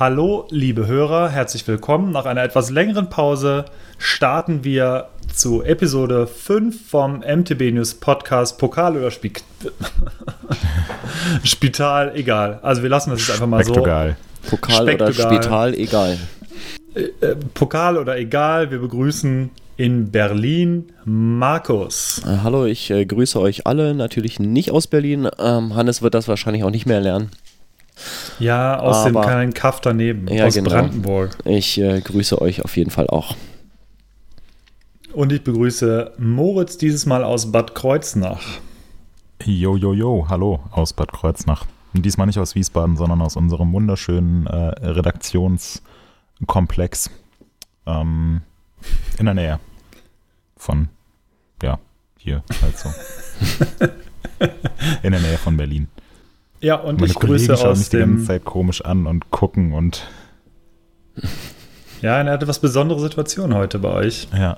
Hallo, liebe Hörer, herzlich willkommen. Nach einer etwas längeren Pause starten wir zu Episode 5 vom MTB News Podcast Pokal oder Spi Spital, egal. Also wir lassen das jetzt einfach mal so. Pokal oder Spital, egal. Äh, äh, Pokal oder egal, wir begrüßen in Berlin Markus. Äh, hallo, ich äh, grüße euch alle, natürlich nicht aus Berlin. Ähm, Hannes wird das wahrscheinlich auch nicht mehr lernen. Ja, aus Aber- dem kleinen Kaff daneben, Ja, aus genau. Brandenburg. Ich äh, grüße euch auf jeden Fall auch. Und ich begrüße Moritz dieses Mal aus Bad Kreuznach. Jo, jo, jo, hallo aus Bad Kreuznach. Und diesmal nicht aus Wiesbaden, sondern aus unserem wunderschönen äh, Redaktionskomplex ähm, in der Nähe von, ja, hier halt so. in der Nähe von Berlin. Ja, und Meine ich grüße Kollegen schauen aus mich die ganze dem. Zeit komisch an und gucken und Ja, eine etwas besondere Situation heute bei euch. ja,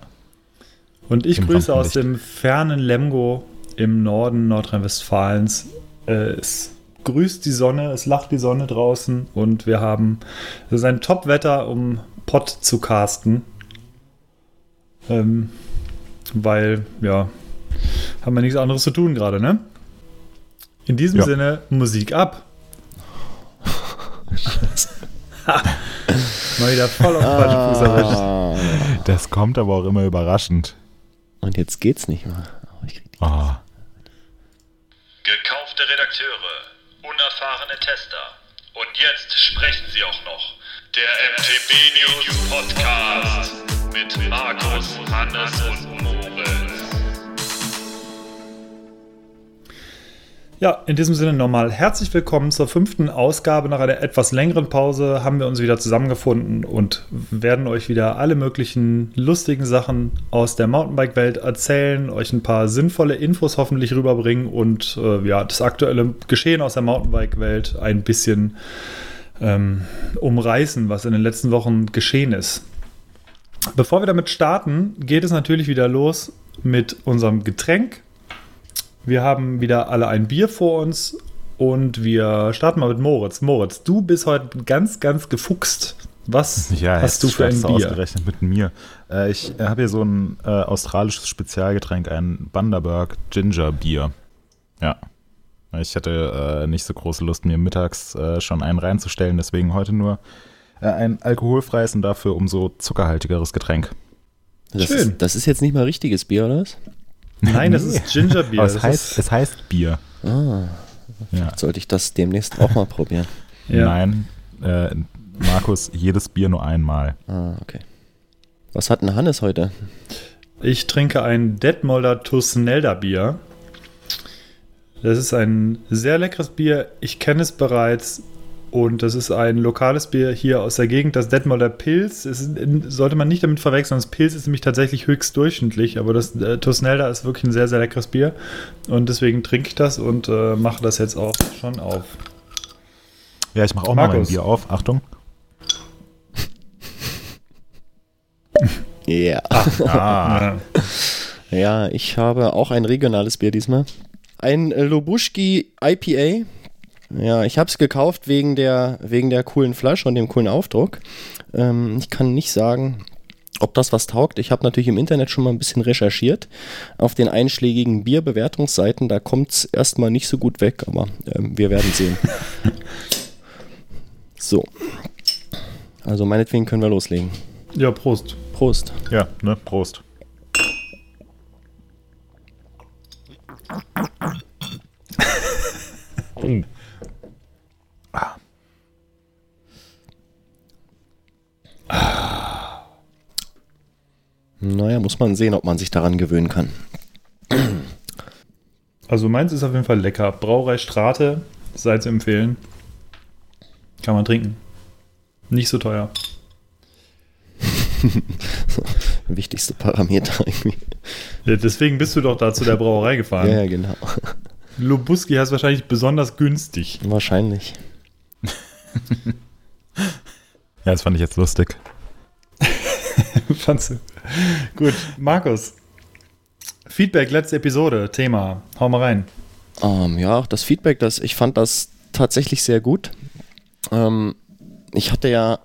Und ich Im grüße aus dem fernen Lemgo im Norden Nordrhein-Westfalens. Es grüßt die Sonne, es lacht die Sonne draußen und wir haben, es ist ein Top-Wetter, um Pott zu casten. Ähm, weil, ja, haben wir nichts anderes zu tun gerade, ne? In diesem Ja. Sinne, Musik ab. Mal wieder voll auf den falschen Fuß erwischt. Das kommt aber auch immer überraschend. und jetzt geht's nicht mehr. Oh, ich krieg die- Oh, Gekaufte Redakteure, unerfahrene Tester. Und jetzt sprechen sie auch noch. Der MTB News Podcast mit Markus, Hannes und Ja, in diesem Sinne nochmal herzlich willkommen zur fünften Ausgabe. Nach einer etwas längeren Pause haben wir uns wieder zusammengefunden und werden euch wieder alle möglichen lustigen Sachen aus der Mountainbike-Welt erzählen, euch ein paar sinnvolle Infos hoffentlich rüberbringen und äh, ja, das aktuelle Geschehen aus der Mountainbike-Welt ein bisschen ähm, umreißen, was in den letzten Wochen geschehen ist. Bevor wir damit starten, geht es natürlich wieder los mit unserem Getränk. Wir haben wieder alle ein Bier vor uns und wir starten mal mit Moritz. Moritz, du bist heute ganz, ganz gefuchst. Was Ja, hast du für ein Bier? ausgerechnet mit mir. Äh, ich äh, habe hier so ein äh, australisches Spezialgetränk, ein Bundaberg Ginger Bier. Ja. Ich hatte äh, nicht so große Lust, mir mittags äh, schon einen reinzustellen, deswegen heute nur äh, ein alkoholfreies und dafür umso zuckerhaltigeres Getränk. Das, Schön. Ist, das ist jetzt nicht mal richtiges Bier, oder was? Nein, das ist Gingerbier. Aber es Das heißt, es heißt Bier. Ah, Ja. sollte ich das demnächst auch mal probieren. Ja. Nein, äh, Markus, jedes Bier nur einmal. Ah, okay. Was hat denn Hannes heute? Ich trinke ein Detmolder Tusnelda Bier. Das ist ein sehr leckeres Bier. Ich kenne es bereits. Und das ist ein lokales Bier hier aus der Gegend, das Detmolder Pilz. Es ist, sollte man nicht damit verwechseln. Das Pilz ist nämlich tatsächlich höchst durchschnittlich, aber das äh, Tusnelda ist wirklich ein sehr, sehr leckeres Bier. Und deswegen trinke ich das und äh, mache das jetzt auch schon auf. Ja, ich mache auch mal ein Markus. Bier auf. Achtung. Ja. Ah, Ja. Ich habe auch ein regionales Bier diesmal. Ein Lobuschki IPA. Ja, ich habe es gekauft wegen der, wegen der coolen Flasche und dem coolen Aufdruck. Ähm, ich kann nicht sagen, ob das was taugt. Ich habe natürlich im Internet schon mal ein bisschen recherchiert. Auf den einschlägigen Bierbewertungsseiten, da kommt es erstmal nicht so gut weg, aber ähm, wir werden sehen. so. Also meinetwegen können wir loslegen. ja, Prost. Prost. ja, ne, Prost. Naja, muss man sehen, ob man sich daran gewöhnen kann. Also meins ist auf jeden Fall lecker. Brauerei Strate, sei zu empfehlen. Kann man trinken. Nicht so teuer. Wichtigste Parameter irgendwie. Ja, deswegen bist du doch da zu der Brauerei gefahren. Ja, genau. Lubuski heißt wahrscheinlich besonders günstig. Wahrscheinlich. Ja, das fand ich jetzt lustig. Fandst du? Gut, Markus. Feedback, letzte Episode, Thema. Hau mal rein. Ähm, ja, das Feedback, das, ich fand das tatsächlich sehr gut. Ähm, ich hatte ja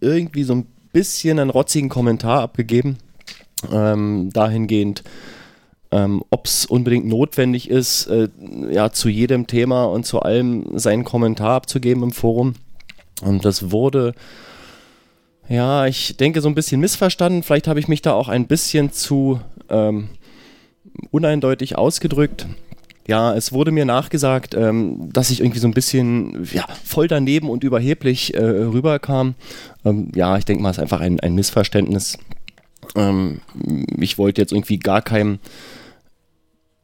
irgendwie so ein bisschen einen rotzigen Kommentar abgegeben, ähm, dahingehend, ähm, ob es unbedingt notwendig ist, äh, ja, zu jedem Thema und zu allem seinen Kommentar abzugeben im Forum. Und das wurde, ja, ich denke, so ein bisschen missverstanden. Vielleicht habe ich mich da auch ein bisschen zu ähm, uneindeutig ausgedrückt. Ja, es wurde mir nachgesagt, ähm, dass ich irgendwie so ein bisschen ja, voll daneben und überheblich äh, rüberkam. Ähm, ja, ich denke mal, es ist einfach ein, ein Missverständnis. Ähm, ich wollte jetzt irgendwie gar keinem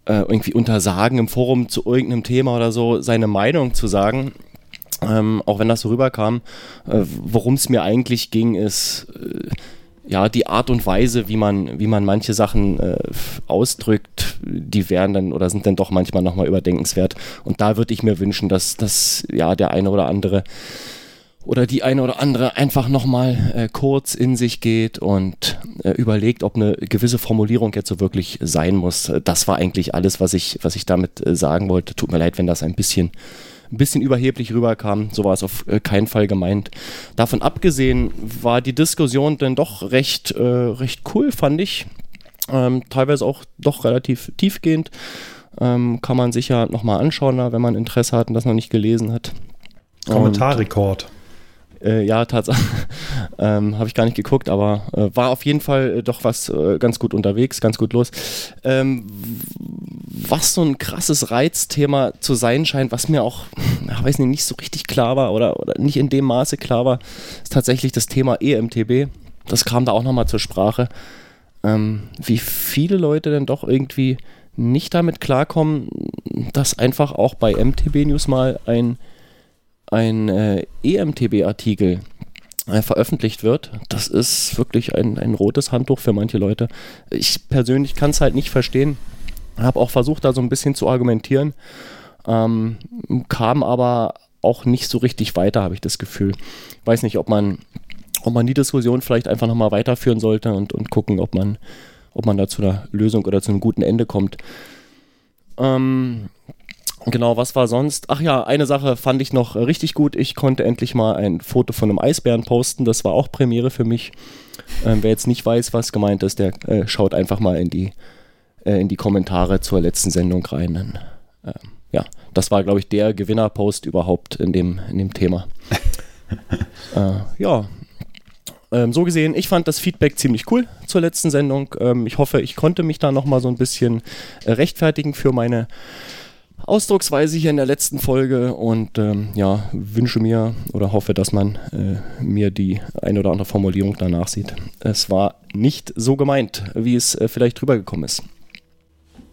äh, irgendwie untersagen, im Forum zu irgendeinem Thema oder so seine Meinung zu sagen. Ähm, auch wenn das so rüberkam, äh, worum es mir eigentlich ging, ist äh, ja die Art und Weise, wie man, wie man manche Sachen äh, ausdrückt, die wären dann oder sind dann doch manchmal nochmal überdenkenswert. Und da würde ich mir wünschen, dass, dass ja der eine oder andere oder die eine oder andere einfach nochmal äh, kurz in sich geht und äh, überlegt, ob eine gewisse Formulierung jetzt so wirklich sein muss. Das war eigentlich alles, was ich, was ich damit äh, sagen wollte. Tut mir leid, wenn das ein bisschen, ein bisschen überheblich rüberkam. So war es auf äh, keinen Fall gemeint. Davon abgesehen war die Diskussion dann doch recht, äh, recht cool, fand ich. Ähm, teilweise auch doch relativ tiefgehend. Ähm, kann man sich ja nochmal anschauen, wenn man Interesse hat und das noch nicht gelesen hat. Kommentarrekord. Äh, ja, Tatsache. ähm, Habe ich gar nicht geguckt, aber äh, war auf jeden Fall äh, doch was äh, ganz gut unterwegs, ganz gut los. Ähm, was so ein krasses Reizthema zu sein scheint, was mir auch, ich weiß nicht, nicht so richtig klar war oder, oder nicht in dem Maße klar war, ist tatsächlich das Thema EMTB. Das kam da auch nochmal zur Sprache. Ähm, wie viele Leute denn doch irgendwie nicht damit klarkommen, dass einfach auch bei MTB News mal ein ein äh, EMTB-Artikel äh, veröffentlicht wird, das ist wirklich ein, ein rotes Handtuch für manche Leute. Ich persönlich kann es halt nicht verstehen. Habe auch versucht, da so ein bisschen zu argumentieren, ähm, kam aber auch nicht so richtig weiter, habe ich das Gefühl. Weiß nicht, ob man, ob man die Diskussion vielleicht einfach nochmal weiterführen sollte und, und gucken, ob man, ob man da zu einer Lösung oder zu einem guten Ende kommt. Ähm, Genau, was war sonst? Ach ja, eine Sache fand ich noch richtig gut. Ich konnte endlich mal ein Foto von einem Eisbären posten. Das war auch Premiere für mich. Ähm, wer jetzt nicht weiß, was gemeint ist, der äh, schaut einfach mal in die, äh, in die Kommentare zur letzten Sendung rein. Dann, äh, ja, das war, glaube ich, der Gewinnerpost überhaupt in dem, in dem Thema. Äh, ja, ähm, so gesehen, ich fand das Feedback ziemlich cool zur letzten Sendung. Ähm, ich hoffe, ich konnte mich da nochmal so ein bisschen äh, rechtfertigen für meine Ausdrucksweise hier in der letzten Folge und ähm, ja, wünsche mir oder hoffe, dass man äh, mir die eine oder andere Formulierung danach sieht. Es war nicht so gemeint, wie es äh, vielleicht rübergekommen ist.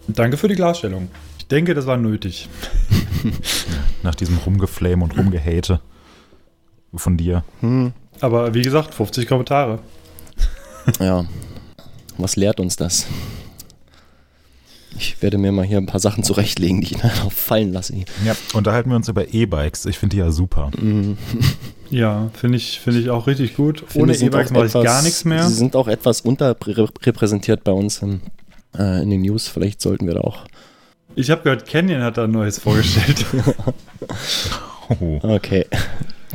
Danke für die Klarstellung. Ich denke, das war nötig. Nach diesem Rumgeflame und Rumgehate von dir. Hm. Aber wie gesagt, 50 Kommentare. Ja. Was lehrt uns das? Ich werde mir mal hier ein paar Sachen zurechtlegen, die ich darauf fallen lasse. Ja, unterhalten wir uns über E-Bikes. Ich finde die ja super. Mhm. Ja, finde ich, find ich auch richtig gut. Ohne E-Bikes mache ich gar nichts mehr. Sie sind auch etwas unterrepräsentiert bei uns in, äh, in den News. Vielleicht sollten wir da auch. Ich habe gehört, Canyon hat da ein neues vorgestellt. oh. Okay.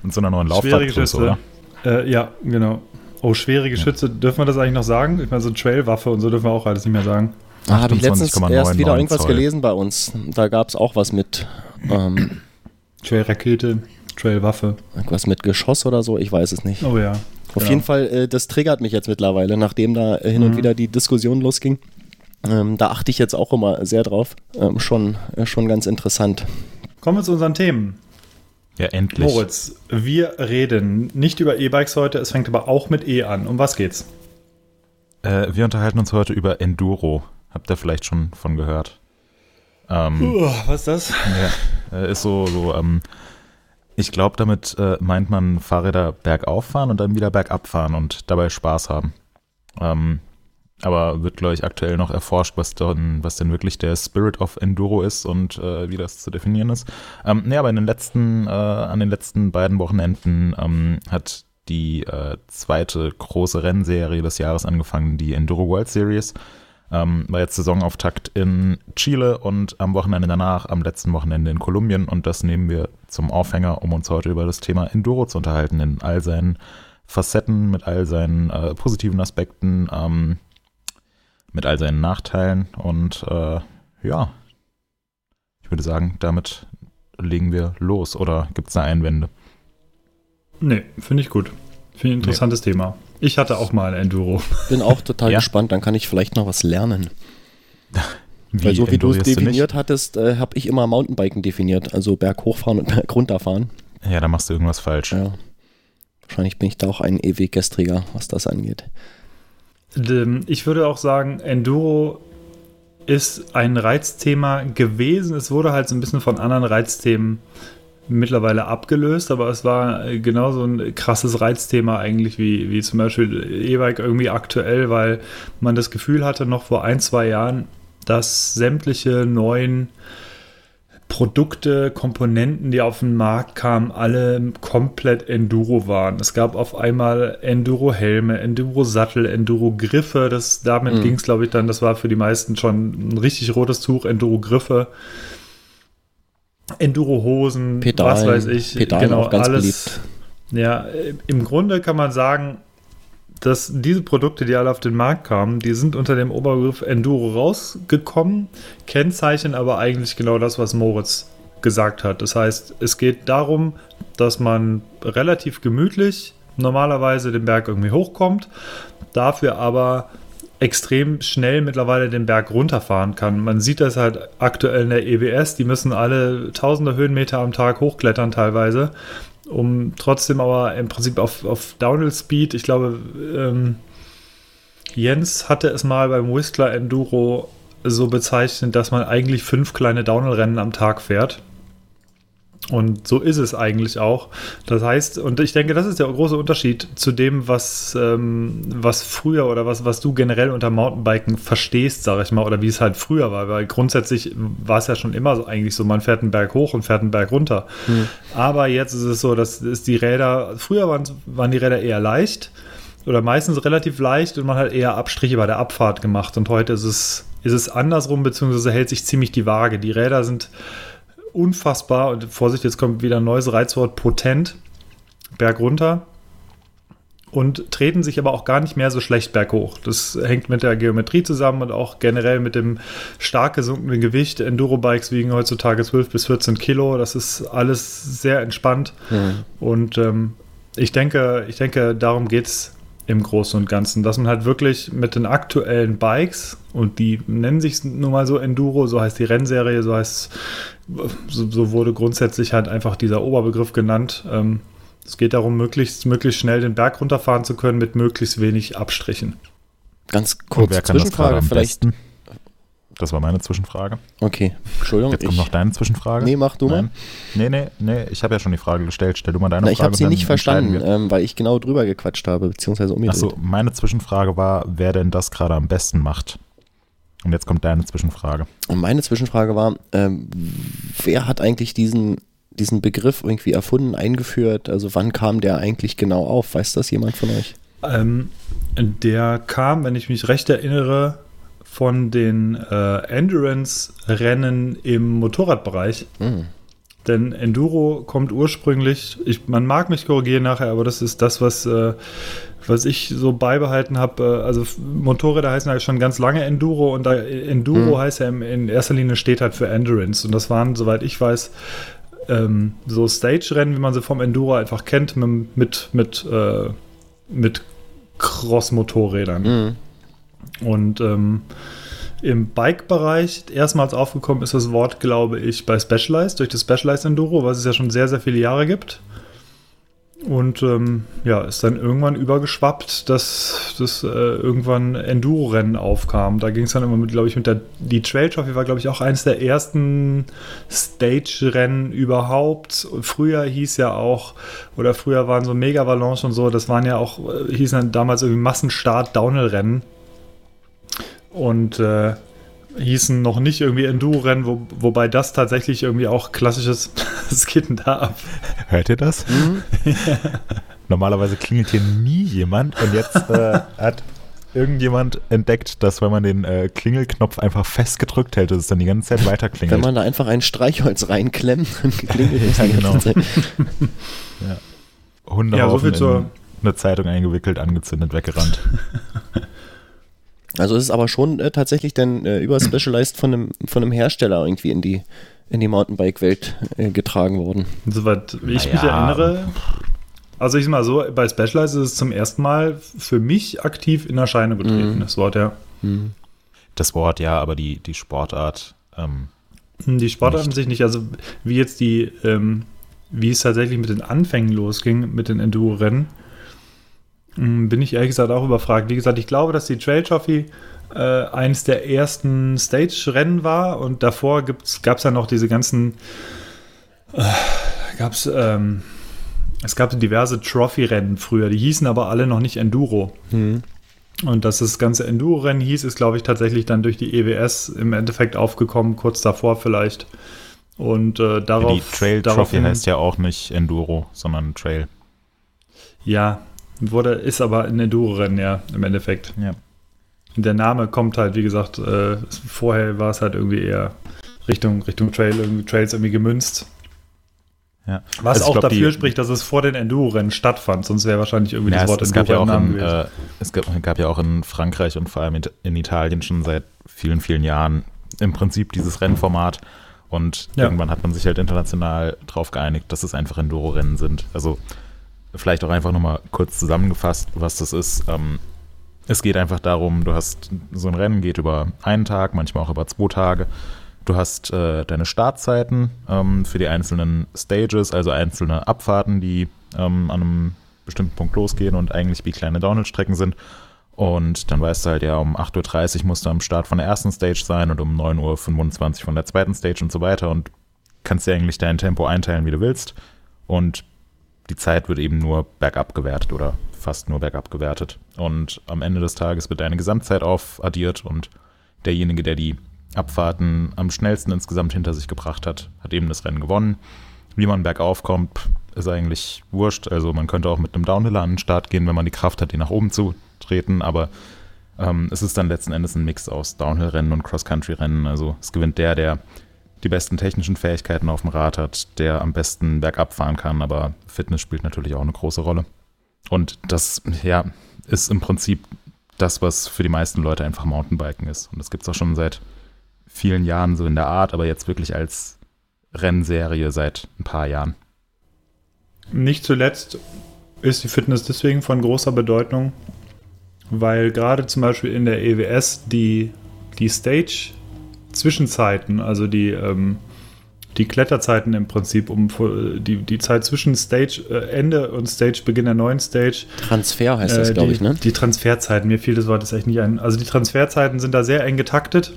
Und so einer neuen Laufradgröße, oder? Äh, ja, genau. Oh, schwere Geschütze, ja. dürfen wir das eigentlich noch sagen? Ich meine, so Trailwaffe und so dürfen wir auch alles nicht mehr sagen. Da habe ich letztens erst wieder irgendwas Zoll. gelesen bei uns. Da gab es auch was mit ähm, Trail-Rakete, Trail-Waffe. Irgendwas mit Geschoss oder so, ich weiß es nicht. Oh ja. Auf genau. jeden Fall, äh, das triggert mich jetzt mittlerweile, nachdem da äh, hin mhm. und wieder die Diskussion losging. Ähm, da achte ich jetzt auch immer sehr drauf. Ähm, schon, äh, schon ganz interessant. Kommen wir zu unseren Themen. Ja, endlich. Moritz, wir reden nicht über E-Bikes heute, es fängt aber auch mit E an. Um was geht's? Äh, wir unterhalten uns heute über Enduro. Habt ihr vielleicht schon von gehört? Ähm, uh, was ist das? Ja, äh, ist so, so ähm, ich glaube, damit äh, meint man Fahrräder bergauf fahren und dann wieder bergab fahren und dabei Spaß haben. Ähm, aber wird, glaube ich, aktuell noch erforscht, was, denn, was denn wirklich der Spirit of Enduro ist und äh, wie das zu definieren ist. Ähm, nee, aber in den letzten, äh, an den letzten beiden Wochenenden ähm, hat die äh, zweite große Rennserie des Jahres angefangen, die Enduro World Series. Ähm, war jetzt Saisonauftakt in Chile und am Wochenende danach, am letzten Wochenende in Kolumbien. Und das nehmen wir zum Aufhänger, um uns heute über das Thema Enduro zu unterhalten, in all seinen Facetten, mit all seinen äh, positiven Aspekten, ähm, mit all seinen Nachteilen. Und äh, ja, ich würde sagen, damit legen wir los. Oder gibt es da Einwände? Nee, finde ich gut. Finde ich ein interessantes nee. Thema. Ich hatte auch mal ein Enduro. Bin auch total ja. gespannt, dann kann ich vielleicht noch was lernen. Wie Weil so wie du es definiert du hattest, äh, habe ich immer Mountainbiken definiert, also Berg hochfahren und Berg runterfahren. Ja, da machst du irgendwas falsch. Ja. Wahrscheinlich bin ich da auch ein ewig gestriger, was das angeht. Ähm, ich würde auch sagen, Enduro ist ein Reizthema gewesen. Es wurde halt so ein bisschen von anderen Reizthemen mittlerweile abgelöst, aber es war genauso ein krasses Reizthema eigentlich wie, wie zum Beispiel E-Bike irgendwie aktuell, weil man das Gefühl hatte, noch vor ein, zwei Jahren, dass sämtliche neuen Produkte, Komponenten, die auf den Markt kamen, alle komplett Enduro waren. Es gab auf einmal Enduro-Helme, Enduro-Sattel, Enduro-Griffe. damit mhm. ging es, glaube ich, dann, das war für die meisten schon ein richtig rotes Tuch, Enduro-Griffe. Enduro-Hosen, was weiß ich. Pedalen genau, alles. Beliebt. Ja, im Grunde kann man sagen, dass diese Produkte, die alle auf den Markt kamen, die sind unter dem Oberbegriff Enduro rausgekommen, kennzeichnen aber eigentlich genau das, was Moritz gesagt hat. Das heißt, es geht darum, dass man relativ gemütlich normalerweise den Berg irgendwie hochkommt, dafür aber extrem schnell mittlerweile den Berg runterfahren kann. Man sieht das halt aktuell in der EWS, die müssen alle tausende Höhenmeter am Tag hochklettern teilweise, um trotzdem aber im Prinzip auf, auf Downhill Speed, ich glaube, ähm, Jens hatte es mal beim Whistler Enduro so bezeichnet, dass man eigentlich fünf kleine Downhill-Rennen am Tag fährt. Und so ist es eigentlich auch. Das heißt, und ich denke, das ist der große Unterschied zu dem, was, ähm, was früher oder was, was du generell unter Mountainbiken verstehst, sage ich mal, oder wie es halt früher war. Weil grundsätzlich war es ja schon immer so, eigentlich so, man fährt einen Berg hoch und fährt einen Berg runter. Mhm. Aber jetzt ist es so, dass ist die Räder, früher waren, waren die Räder eher leicht oder meistens relativ leicht und man hat eher Abstriche bei der Abfahrt gemacht. Und heute ist es, ist es andersrum, beziehungsweise hält sich ziemlich die Waage. Die Räder sind unfassbar, und Vorsicht, jetzt kommt wieder ein neues Reizwort, potent, bergunter und treten sich aber auch gar nicht mehr so schlecht berghoch. Das hängt mit der Geometrie zusammen und auch generell mit dem stark gesunkenen Gewicht. Enduro-Bikes wiegen heutzutage 12 bis 14 Kilo. Das ist alles sehr entspannt. Mhm. Und ähm, ich denke, ich denke, darum geht es im Großen und Ganzen, dass man halt wirklich mit den aktuellen Bikes und die nennen sich nun mal so Enduro, so heißt die Rennserie, so heißt, so, so wurde grundsätzlich halt einfach dieser Oberbegriff genannt. Ähm, es geht darum, möglichst, möglichst schnell den Berg runterfahren zu können mit möglichst wenig Abstrichen. Ganz kurz, Zwischenfrage das vielleicht. Besten? Das war meine Zwischenfrage. Okay, Entschuldigung. Jetzt kommt noch deine Zwischenfrage. Nee, mach du Nein. mal. Nee, nee, nee, ich habe ja schon die Frage gestellt. Stell du mal deine Na, ich Frage. Ich habe sie nicht verstanden, ähm, weil ich genau drüber gequatscht habe, beziehungsweise umgedreht. Achso, meine Zwischenfrage war, wer denn das gerade am besten macht. Und jetzt kommt deine Zwischenfrage. Und meine Zwischenfrage war, ähm, wer hat eigentlich diesen, diesen Begriff irgendwie erfunden, eingeführt? Also wann kam der eigentlich genau auf? Weiß das jemand von euch? Ähm, der kam, wenn ich mich recht erinnere, von den äh, Endurance-Rennen im Motorradbereich. Mhm. Denn Enduro kommt ursprünglich, ich, man mag mich korrigieren nachher, aber das ist das, was, äh, was ich so beibehalten habe. Äh, also Motorräder heißen ja schon ganz lange Enduro und da, Enduro mhm. heißt ja in erster Linie steht halt für Endurance. Und das waren, soweit ich weiß, ähm, so Stage-Rennen, wie man sie vom Enduro einfach kennt, mit, mit, mit, äh, mit Cross-Motorrädern. Mhm. Und ähm, im Bike-Bereich erstmals aufgekommen ist das Wort, glaube ich, bei Specialized, durch das Specialized Enduro, was es ja schon sehr, sehr viele Jahre gibt. Und ähm, ja, ist dann irgendwann übergeschwappt, dass das äh, irgendwann Enduro-Rennen aufkam. Da ging es dann immer mit, glaube ich, mit der die Trail Trophy war, glaube ich, auch eines der ersten Stage-Rennen überhaupt. Früher hieß ja auch, oder früher waren so Mega Valanche und so, das waren ja auch, äh, hießen dann damals irgendwie Massenstart-Downhill-Rennen und äh, hießen noch nicht irgendwie Enduro-Rennen, wo, wobei das tatsächlich irgendwie auch klassisches, was geht denn da ab? Hört ihr das? Mhm. Normalerweise klingelt hier nie jemand und jetzt äh, hat irgendjemand entdeckt, dass wenn man den äh, Klingelknopf einfach festgedrückt hält, dass es dann die ganze Zeit weiter klingelt. Wenn man da einfach ein Streichholz reinklemmt, dann klingelt es Ja, die ganze genau. Zeit. Hunde Ja, so viel in zur- eine Zeitung eingewickelt, angezündet, weggerannt. Also es ist aber schon äh, tatsächlich dann äh, über Specialized von einem, von einem Hersteller irgendwie in die, in die Mountainbike-Welt äh, getragen worden. Soweit ich mich Naja. erinnere. Also ich sag mal so, bei Specialized ist es zum ersten Mal für mich aktiv in Erscheinung getreten, Mhm. das Wort, ja. Das Wort ja, aber die, die Sportart, ähm, Die Sportart an Nicht. sich nicht, also wie jetzt die, ähm, wie es tatsächlich mit den Anfängen losging, mit den Enduro-Rennen, bin ich ehrlich gesagt auch überfragt. Wie gesagt, ich glaube, dass die Trail Trophy äh, eines der ersten Stage-Rennen war und davor gab es ja noch diese ganzen, äh, gab's, ähm, es gab diverse Trophy-Rennen früher, die hießen aber alle noch nicht Enduro. Und dass das ganze Enduro-Rennen hieß, ist, glaube ich, tatsächlich dann durch die EWS im Endeffekt aufgekommen, kurz davor vielleicht. Und äh, darauf. die Trail Trophy heißt ja auch nicht Enduro, sondern Trail. Ja, wurde, ist aber ein Enduro-Rennen, ja, im Endeffekt. Ja. Der Name kommt halt, wie gesagt, äh, vorher war es halt irgendwie eher Richtung, Richtung Trail, irgendwie Trails irgendwie gemünzt. Ja. Was Also auch glaub, dafür die- spricht, dass es vor den Enduro-Rennen stattfand, sonst wäre wahrscheinlich irgendwie Ja, das es, Wort es, gab ja auch Enduro in, äh, es gab, gab ja auch in Frankreich und vor allem in, in Italien schon seit vielen, vielen Jahren im Prinzip dieses Rennformat. Und Ja. irgendwann hat man sich halt international darauf geeinigt, dass es einfach Enduro-Rennen sind. Also vielleicht auch einfach nochmal kurz zusammengefasst, was das ist. Ähm, es geht einfach darum, du hast so ein Rennen, geht über einen Tag, manchmal auch über zwei Tage. Du hast äh, deine Startzeiten ähm, für die einzelnen Stages, also einzelne Abfahrten, die ähm, an einem bestimmten Punkt losgehen und eigentlich wie kleine Downhill-Strecken sind. Und dann weißt du halt, ja, um 8.30 Uhr musst du am Start von der ersten Stage sein und um 9.25 Uhr von der zweiten Stage und so weiter und kannst dir eigentlich dein Tempo einteilen, wie du willst. Und die Zeit wird eben nur bergab gewertet oder fast nur bergab gewertet. Und am Ende des Tages wird deine Gesamtzeit aufaddiert und derjenige, der die Abfahrten am schnellsten insgesamt hinter sich gebracht hat, hat eben das Rennen gewonnen. Wie man bergauf kommt, ist eigentlich wurscht. Also man könnte auch mit einem Downhiller an den Start gehen, wenn man die Kraft hat, den nach oben zu treten, aber ähm, es ist dann letzten Endes ein Mix aus Downhill-Rennen und Cross-Country-Rennen. Also es gewinnt der, der die besten technischen Fähigkeiten auf dem Rad hat, der am besten bergab fahren kann, aber Fitness spielt natürlich auch eine große Rolle. Und das, ja, ist im Prinzip das, was für die meisten Leute einfach Mountainbiken ist. Und das gibt es auch schon seit vielen Jahren so in der Art, aber jetzt wirklich als Rennserie seit ein paar Jahren. Nicht zuletzt ist die Fitness deswegen von großer Bedeutung, weil gerade zum Beispiel in der EWS die, die Stage-Zwischenzeiten, also die, ähm, die Kletterzeiten im Prinzip, um vor- die, die Zeit zwischen Stage-Ende und Stage-Beginn der neuen Stage, Transfer heißt das, äh, glaube ich, ne? Die Transferzeiten, mir fiel das Wort jetzt echt nicht ein. Also die Transferzeiten sind da sehr eng getaktet.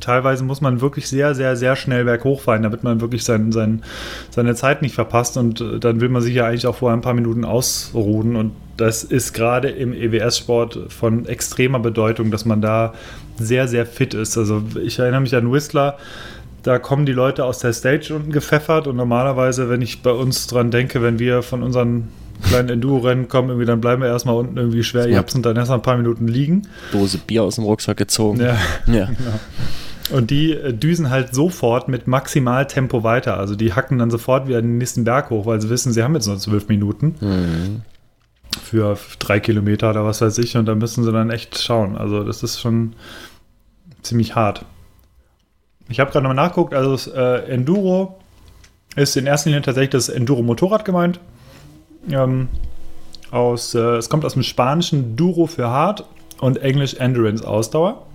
Teilweise muss man wirklich sehr, sehr, sehr schnell berghoch fahren, damit man wirklich sein, sein, seine Zeit nicht verpasst. Und äh, dann will man sich ja eigentlich auch vorher ein paar Minuten ausruhen. Und das ist gerade im EWS-Sport von extremer Bedeutung, dass man da sehr, sehr fit ist. Also ich erinnere mich an Whistler, da kommen die Leute aus der Stage unten gepfeffert und normalerweise, wenn ich bei uns dran denke, wenn wir von unseren kleinen Enduro-Rennen kommen, irgendwie, dann bleiben wir erstmal unten irgendwie schwer Ja. japsen und dann erst ein paar Minuten liegen. Dose Bier aus dem Rucksack gezogen. Ja. ja. Und die äh, düsen halt sofort mit Maximaltempo weiter. Also die hacken dann sofort wieder den nächsten Berg hoch, weil sie wissen, sie haben jetzt nur zwölf Minuten Mhm. Für drei Kilometer oder was weiß ich. Und da müssen sie dann echt schauen. Also das ist schon ziemlich hart. Ich habe gerade nochmal nachgeguckt. Also das äh, Enduro ist in erster Linie tatsächlich das Enduro-Motorrad gemeint. Ähm, aus, äh, es kommt aus dem Spanischen Duro für hart und Englisch Endurance Ausdauer.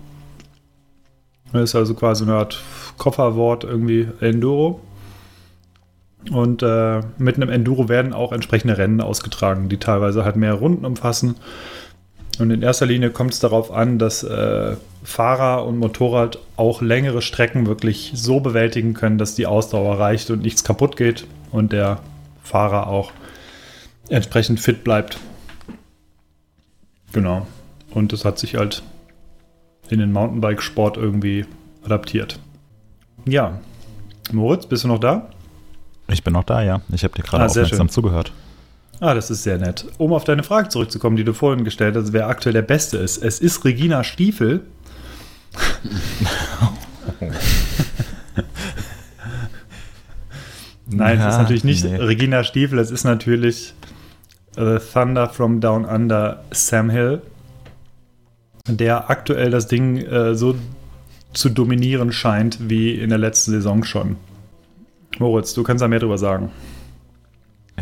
Das ist also quasi eine Art Kofferwort irgendwie Enduro. Und äh, mit einem Enduro werden auch entsprechende Rennen ausgetragen, die teilweise halt mehr Runden umfassen. Und in erster Linie kommt es darauf an, dass äh, Fahrer und Motorrad auch längere Strecken wirklich so bewältigen können, dass die Ausdauer reicht und nichts kaputt geht und der Fahrer auch entsprechend fit bleibt. Genau. Und das hat sich halt in den Mountainbike-Sport irgendwie adaptiert. Ja. Moritz, bist du noch da? Ich bin noch da, ja. Ich habe dir gerade Ah, aufmerksam zugehört. Ah, das ist sehr nett. Um auf deine Frage zurückzukommen, die du vorhin gestellt hast, wer aktuell der Beste ist. Es ist Regina Stiefel. Nein, es ist natürlich nicht nee. Regina Stiefel, es ist natürlich The Thunder from Down Under Sam Hill, der aktuell das Ding äh, so zu dominieren scheint wie in der letzten Saison schon. Moritz, du kannst da mehr drüber sagen.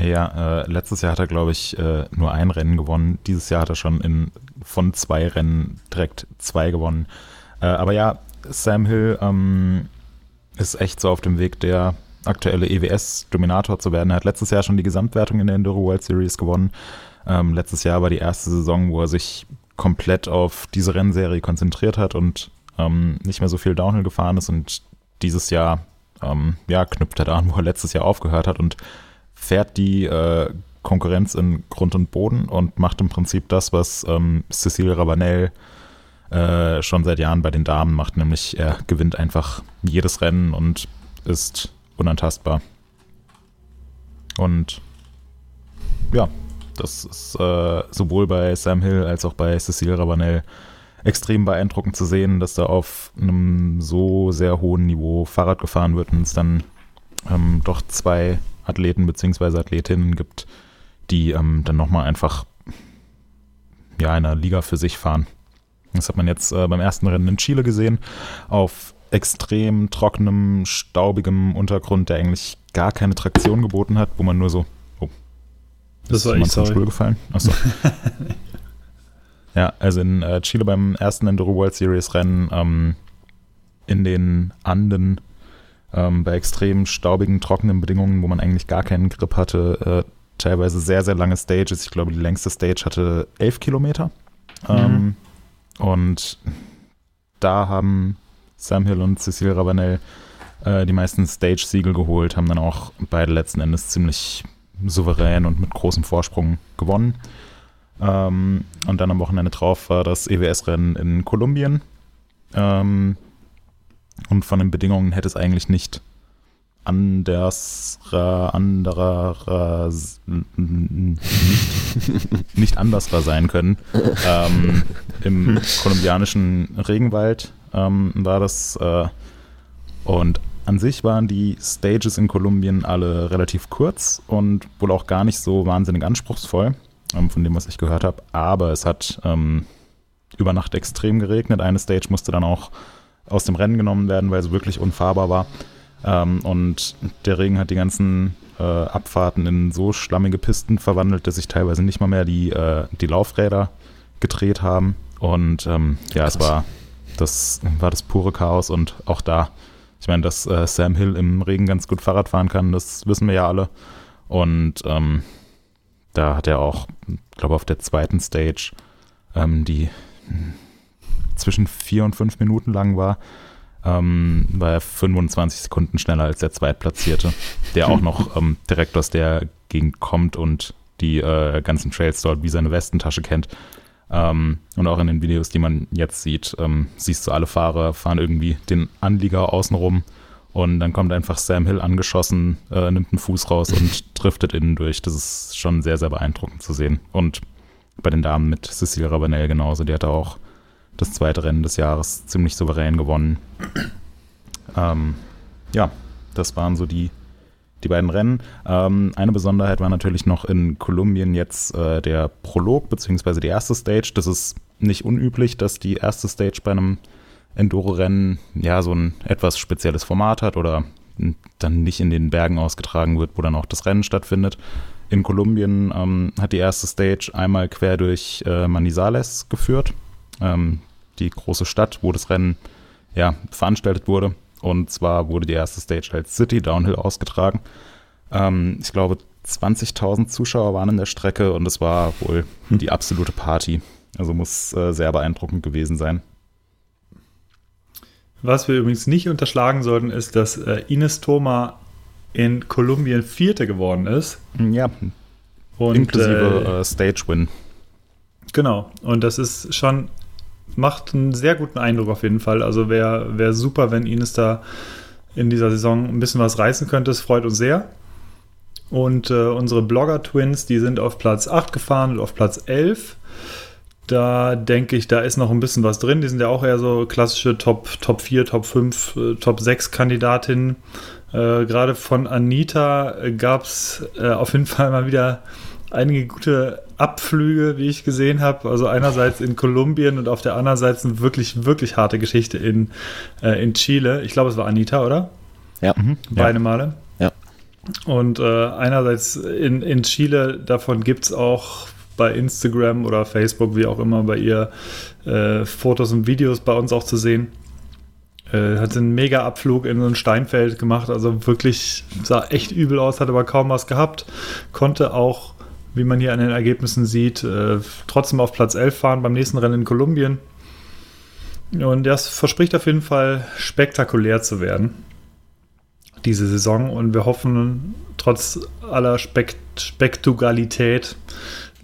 Ja, äh, letztes Jahr hat er, glaube ich, äh, nur ein Rennen gewonnen. Dieses Jahr hat er schon in, von zwei Rennen direkt zwei gewonnen. Äh, aber ja, Sam Hill ähm, ist echt so auf dem Weg, der aktuelle EWS-Dominator zu werden. Er hat letztes Jahr schon die Gesamtwertung in der Enduro World Series gewonnen. Ähm, letztes Jahr war die erste Saison, wo er sich komplett auf diese Rennserie konzentriert hat und ähm, nicht mehr so viel Downhill gefahren ist. Und dieses Jahr ähm, ja, knüpft er da an, wo er letztes Jahr aufgehört hat und fährt die äh, Konkurrenz in Grund und Boden und macht im Prinzip das, was ähm, Cecile Rabanel äh, schon seit Jahren bei den Damen macht, nämlich er gewinnt einfach jedes Rennen und ist unantastbar. Und ja, das ist äh, sowohl bei Sam Hill als auch bei Cecile Rabanel extrem beeindruckend zu sehen, dass da auf einem so sehr hohen Niveau Fahrrad gefahren wird und es dann ähm, doch zwei Athleten bzw. Athletinnen gibt, die ähm, dann nochmal einfach ja, einer Liga für sich fahren. Das hat man jetzt äh, beim ersten Rennen in Chile gesehen, auf extrem trockenem, staubigem Untergrund, der eigentlich gar keine Traktion geboten hat, wo man nur so, oh, Das war ich, sorry. Stuhl gefallen? Achso. ja, also in äh, Chile beim ersten Enduro World Series Rennen ähm, in den Anden ähm, bei extrem staubigen, trockenen Bedingungen, wo man eigentlich gar keinen Grip hatte, äh, teilweise sehr, sehr lange Stages. Ich glaube, die längste Stage hatte elf Kilometer. Ähm, und da haben Sam Hill und Cecile Rabanel äh, die meisten Stage-Siegel geholt, haben dann auch beide letzten Endes ziemlich souverän und mit großem Vorsprung gewonnen. Ähm, und dann am Wochenende drauf war das EWS-Rennen in Kolumbien. Ähm, und von den Bedingungen hätte es eigentlich nicht anders, anderer, nicht, andersrer sein können. Ähm, Im kolumbianischen Regenwald ähm, war das. Äh, und an sich waren die Stages in Kolumbien alle relativ kurz und wohl auch gar nicht so wahnsinnig anspruchsvoll, von dem, was ich gehört habe. Aber es hat ähm, über Nacht extrem geregnet. Eine Stage musste dann auch aus dem Rennen genommen werden, weil sie wirklich unfahrbar war. Ähm, und der Regen hat die ganzen äh, Abfahrten in so schlammige Pisten verwandelt, dass sich teilweise nicht mal mehr die, äh, die Laufräder gedreht haben. Und ähm, ja, es war das, war das pure Chaos. Und auch da, ich meine, dass äh, Sam Hill im Regen ganz gut Fahrrad fahren kann, das wissen wir ja alle. Und ähm, da hat er auch, glaube auf der zweiten Stage, ähm, die zwischen vier und fünf Minuten lang war, ähm, war er 25 Sekunden schneller als der Zweitplatzierte, der auch noch ähm, direkt aus der Gegend kommt und die äh, ganzen Trails dort wie seine Westentasche kennt. Ähm, und auch in den Videos, die man jetzt sieht, ähm, siehst du, alle Fahrer fahren irgendwie den Anlieger außenrum und dann kommt einfach Sam Hill angeschossen, äh, nimmt einen Fuß raus und driftet innen durch. Das ist schon sehr, sehr beeindruckend zu sehen. Und bei den Damen mit Cecile Rabanel genauso, die hat auch das zweite Rennen des Jahres ziemlich souverän gewonnen. Ähm, ja, das waren so die, die beiden Rennen. Ähm, eine Besonderheit war natürlich noch in Kolumbien jetzt äh, der Prolog, beziehungsweise die erste Stage. Das ist nicht unüblich, dass die erste Stage bei einem Enduro-Rennen ja so ein etwas spezielles Format hat oder dann nicht in den Bergen ausgetragen wird, wo dann auch das Rennen stattfindet. In Kolumbien ähm, hat die erste Stage einmal quer durch äh, Manizales geführt, ähm, die große Stadt, wo das Rennen ja, veranstaltet wurde. Und zwar wurde die erste Stage als City Downhill ausgetragen. Ähm, ich glaube, 20.000 Zuschauer waren in der Strecke und es war wohl die absolute Party. Also muss äh, sehr beeindruckend gewesen sein. Was wir übrigens nicht unterschlagen sollten, ist, dass äh, Ines Thoma in Kolumbien Vierte geworden ist. Ja, Und, inklusive äh, äh, Stage-Win. Genau. Und das ist schon, macht einen sehr guten Eindruck auf jeden Fall. Also wäre wär super, wenn Ines da in dieser Saison ein bisschen was reißen könnte. Es freut uns sehr. Und äh, unsere Blogger-Twins, die sind auf Platz 8 gefahren und auf Platz 11. Da denke ich, da ist noch ein bisschen was drin. Die sind ja auch eher so klassische Top, Top 4, Top 5, äh, Top 6 Kandidatinnen. Äh, Gerade von Anita gab es äh, auf jeden Fall mal wieder einige gute Abflüge, wie ich gesehen habe. Also einerseits in Kolumbien und auf der anderen Seite eine wirklich, wirklich harte Geschichte in, äh, in Chile. Ich glaube, es war Anita, oder? Ja. Mhm. Beide ja. Male. Ja. Und äh, einerseits in, in Chile, davon gibt es auch bei Instagram oder Facebook, wie auch immer, bei ihr äh, Fotos und Videos bei uns auch zu sehen. Äh, hat einen mega Abflug in so ein Steinfeld gemacht, also wirklich sah echt übel aus, hat aber kaum was gehabt. Konnte auch, wie man hier an den Ergebnissen sieht, äh, trotzdem auf Platz 11 fahren beim nächsten Rennen in Kolumbien. Und das verspricht auf jeden Fall spektakulär zu werden, diese Saison. Und wir hoffen, trotz aller Spekt Spektakulalität,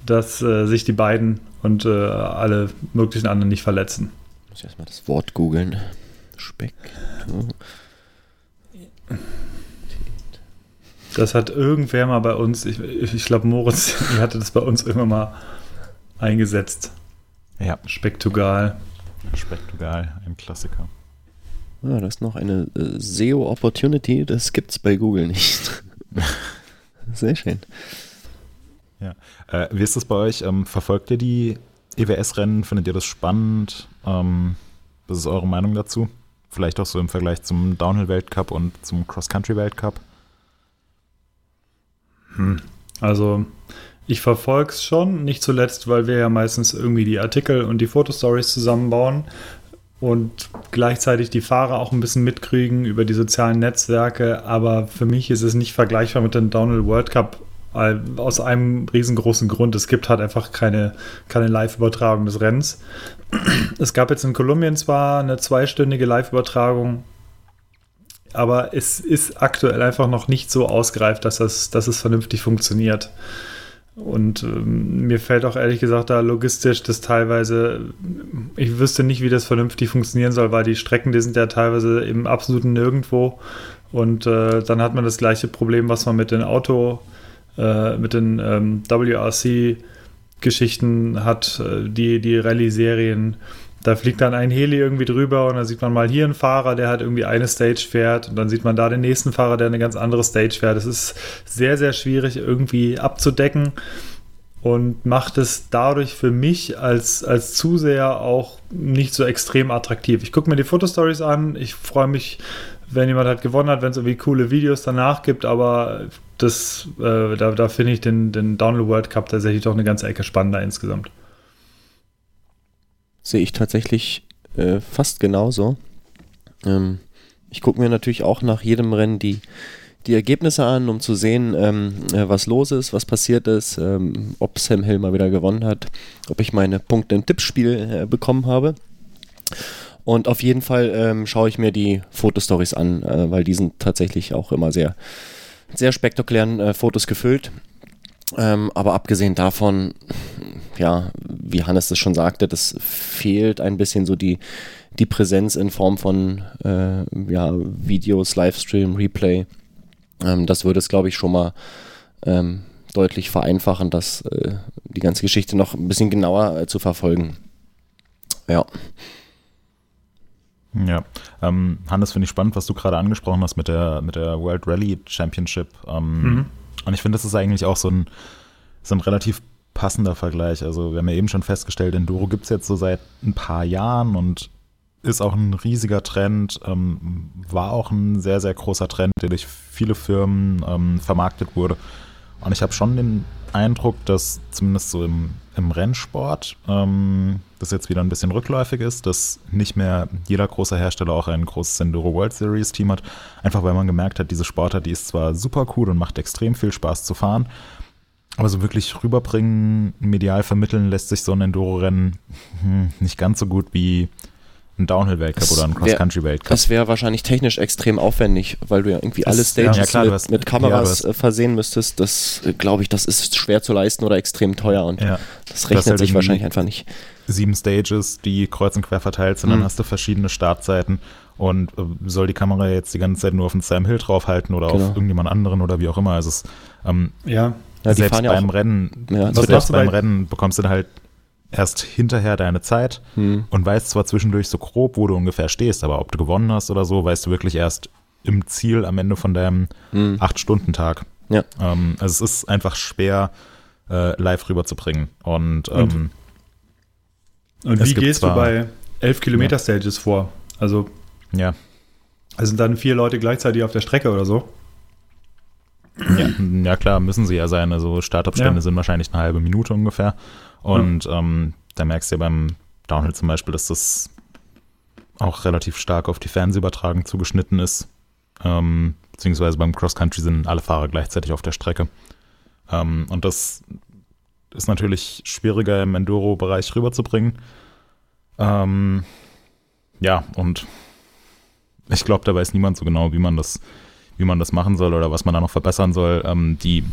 dass äh, sich die beiden und äh, alle möglichen anderen nicht verletzen. Ich muss erstmal das Wort googeln. Speck. Das hat irgendwer mal bei uns, ich, ich glaube Moritz hatte das bei uns irgendwann mal eingesetzt. Ja. Spektugal. Spektugal, ein Klassiker. Ah, das ist noch eine äh, SEO-Opportunity, das gibt es bei Google nicht. Sehr schön. Ja. Äh, wie ist das bei euch? Ähm, verfolgt ihr die EWS-Rennen? Findet ihr das spannend? Ähm, was ist eure Meinung dazu? Vielleicht auch so im Vergleich zum Downhill-Weltcup und zum Cross-Country-Weltcup? Hm. Also, ich verfolge es schon, nicht zuletzt, weil wir ja meistens irgendwie die Artikel und die Fotostories zusammenbauen und gleichzeitig die Fahrer auch ein bisschen mitkriegen über die sozialen Netzwerke. Aber für mich ist es nicht vergleichbar mit dem Downhill World Cup aus einem riesengroßen Grund. Es gibt halt einfach keine, keine Live-Übertragung des Rennens. Es gab jetzt in Kolumbien zwar eine zweistündige Live-Übertragung, aber es ist aktuell einfach noch nicht so ausgereift, dass, das, dass es vernünftig funktioniert. Und ähm, mir fällt auch ehrlich gesagt da logistisch das teilweise, ich wüsste nicht, wie das vernünftig funktionieren soll, weil die Strecken, die sind ja teilweise im absoluten Nirgendwo. Und äh, dann hat man das gleiche Problem, was man mit den Auto, äh, mit den ähm, WRC-Geschichten hat, äh, die, die Rallye-Serien. Da fliegt dann ein Heli irgendwie drüber und dann sieht man mal hier einen Fahrer, der halt irgendwie eine Stage fährt und dann sieht man da den nächsten Fahrer, der eine ganz andere Stage fährt. Das ist sehr, sehr schwierig irgendwie abzudecken und macht es dadurch für mich als, als Zuseher auch nicht so extrem attraktiv. Ich gucke mir die Fotostories an, ich freue mich, wenn jemand halt gewonnen hat, wenn es irgendwie coole Videos danach gibt, aber das, äh, da, da finde ich den, den Download World Cup tatsächlich doch eine ganze Ecke spannender insgesamt. Sehe ich tatsächlich äh, fast genauso. Ähm, ich gucke mir natürlich auch nach jedem Rennen die, die Ergebnisse an, um zu sehen, ähm, äh, was los ist, was passiert ist, ähm, ob Sam Hill mal wieder gewonnen hat, ob ich meine Punkte im Tippspiel äh, bekommen habe. Und auf jeden Fall ähm, schaue ich mir die Fotostories an, äh, weil die sind tatsächlich auch immer sehr, sehr spektakulären äh, Fotos gefüllt. Ähm, aber abgesehen davon, ja, wie Hannes das schon sagte, das fehlt ein bisschen so die, die Präsenz in Form von äh, ja, Videos, Livestream, Replay. Ähm, das würde es, glaube ich, schon mal ähm, deutlich vereinfachen, das, äh, die ganze Geschichte noch ein bisschen genauer äh, zu verfolgen. Ja. Ja, ähm, Hannes, finde ich spannend, was du gerade angesprochen hast mit der, mit der World Rally Championship. Ähm, mhm. Und ich finde, das ist eigentlich auch so ein, so ein relativ passender Vergleich. Also wir haben ja eben schon festgestellt, Enduro gibt es jetzt so seit ein paar Jahren und ist auch ein riesiger Trend, ähm, war auch ein sehr, sehr großer Trend, der durch viele Firmen ähm, vermarktet wurde. Und ich habe schon den Eindruck, dass zumindest so im, im Rennsport ähm, das jetzt wieder ein bisschen rückläufig ist, dass nicht mehr jeder große Hersteller auch ein großes Enduro World Series Team hat. Einfach weil man gemerkt hat, diese Sportart, die ist zwar super cool und macht extrem viel Spaß zu fahren, aber so wirklich rüberbringen, medial vermitteln lässt sich so ein Enduro-Rennen hm, nicht ganz so gut wie ein Downhill-Weltcup Das oder ein Cross-Country-Weltcup. Das wäre wahrscheinlich technisch extrem aufwendig, weil du ja irgendwie alle Das- Stages ja, klar, mit, hast- mit ja, Kameras hast- äh, versehen müsstest. Das glaube ich, das ist schwer zu leisten oder extrem teuer und Ja. das rechnet halt sich wahrscheinlich einfach nicht. Sieben Stages, die kreuz und quer verteilt sind, dann Mhm. hast du verschiedene Startzeiten und äh, soll die Kamera jetzt die ganze Zeit nur auf den Sam Hill draufhalten oder Genau. auf irgendjemand anderen oder wie auch immer. Also es, ähm, Ja, Ja, selbst ja beim auch. Rennen, Ja, der- selbst beim bei- Rennen bekommst du dann halt erst hinterher deine Zeit Hm. und weißt zwar zwischendurch so grob, wo du ungefähr stehst, aber ob du gewonnen hast oder so, weißt du wirklich erst im Ziel am Ende von deinem Hm. Acht-Stunden-Tag. Ja. Ähm, also es ist einfach schwer, äh, live rüberzubringen. Und, Und- ähm, und Es wie gehst du zwar- bei 11 Kilometer Stages vor? Also, ja, es sind dann vier Leute gleichzeitig auf der Strecke oder so? ja, ja, klar, müssen sie ja sein. Also Startabstände Ja. sind wahrscheinlich eine halbe Minute ungefähr. Und ähm, da merkst du ja beim Downhill zum Beispiel, dass das auch relativ stark auf die Fernsehübertragung zugeschnitten ist. Ähm, beziehungsweise beim Cross Country sind alle Fahrer gleichzeitig auf der Strecke. Ähm, und das ist natürlich schwieriger im Enduro-Bereich rüberzubringen. Ähm, ja, und ich glaube, da weiß niemand so genau, wie man das, wie man das machen soll oder was man da noch verbessern soll. Ähm, die,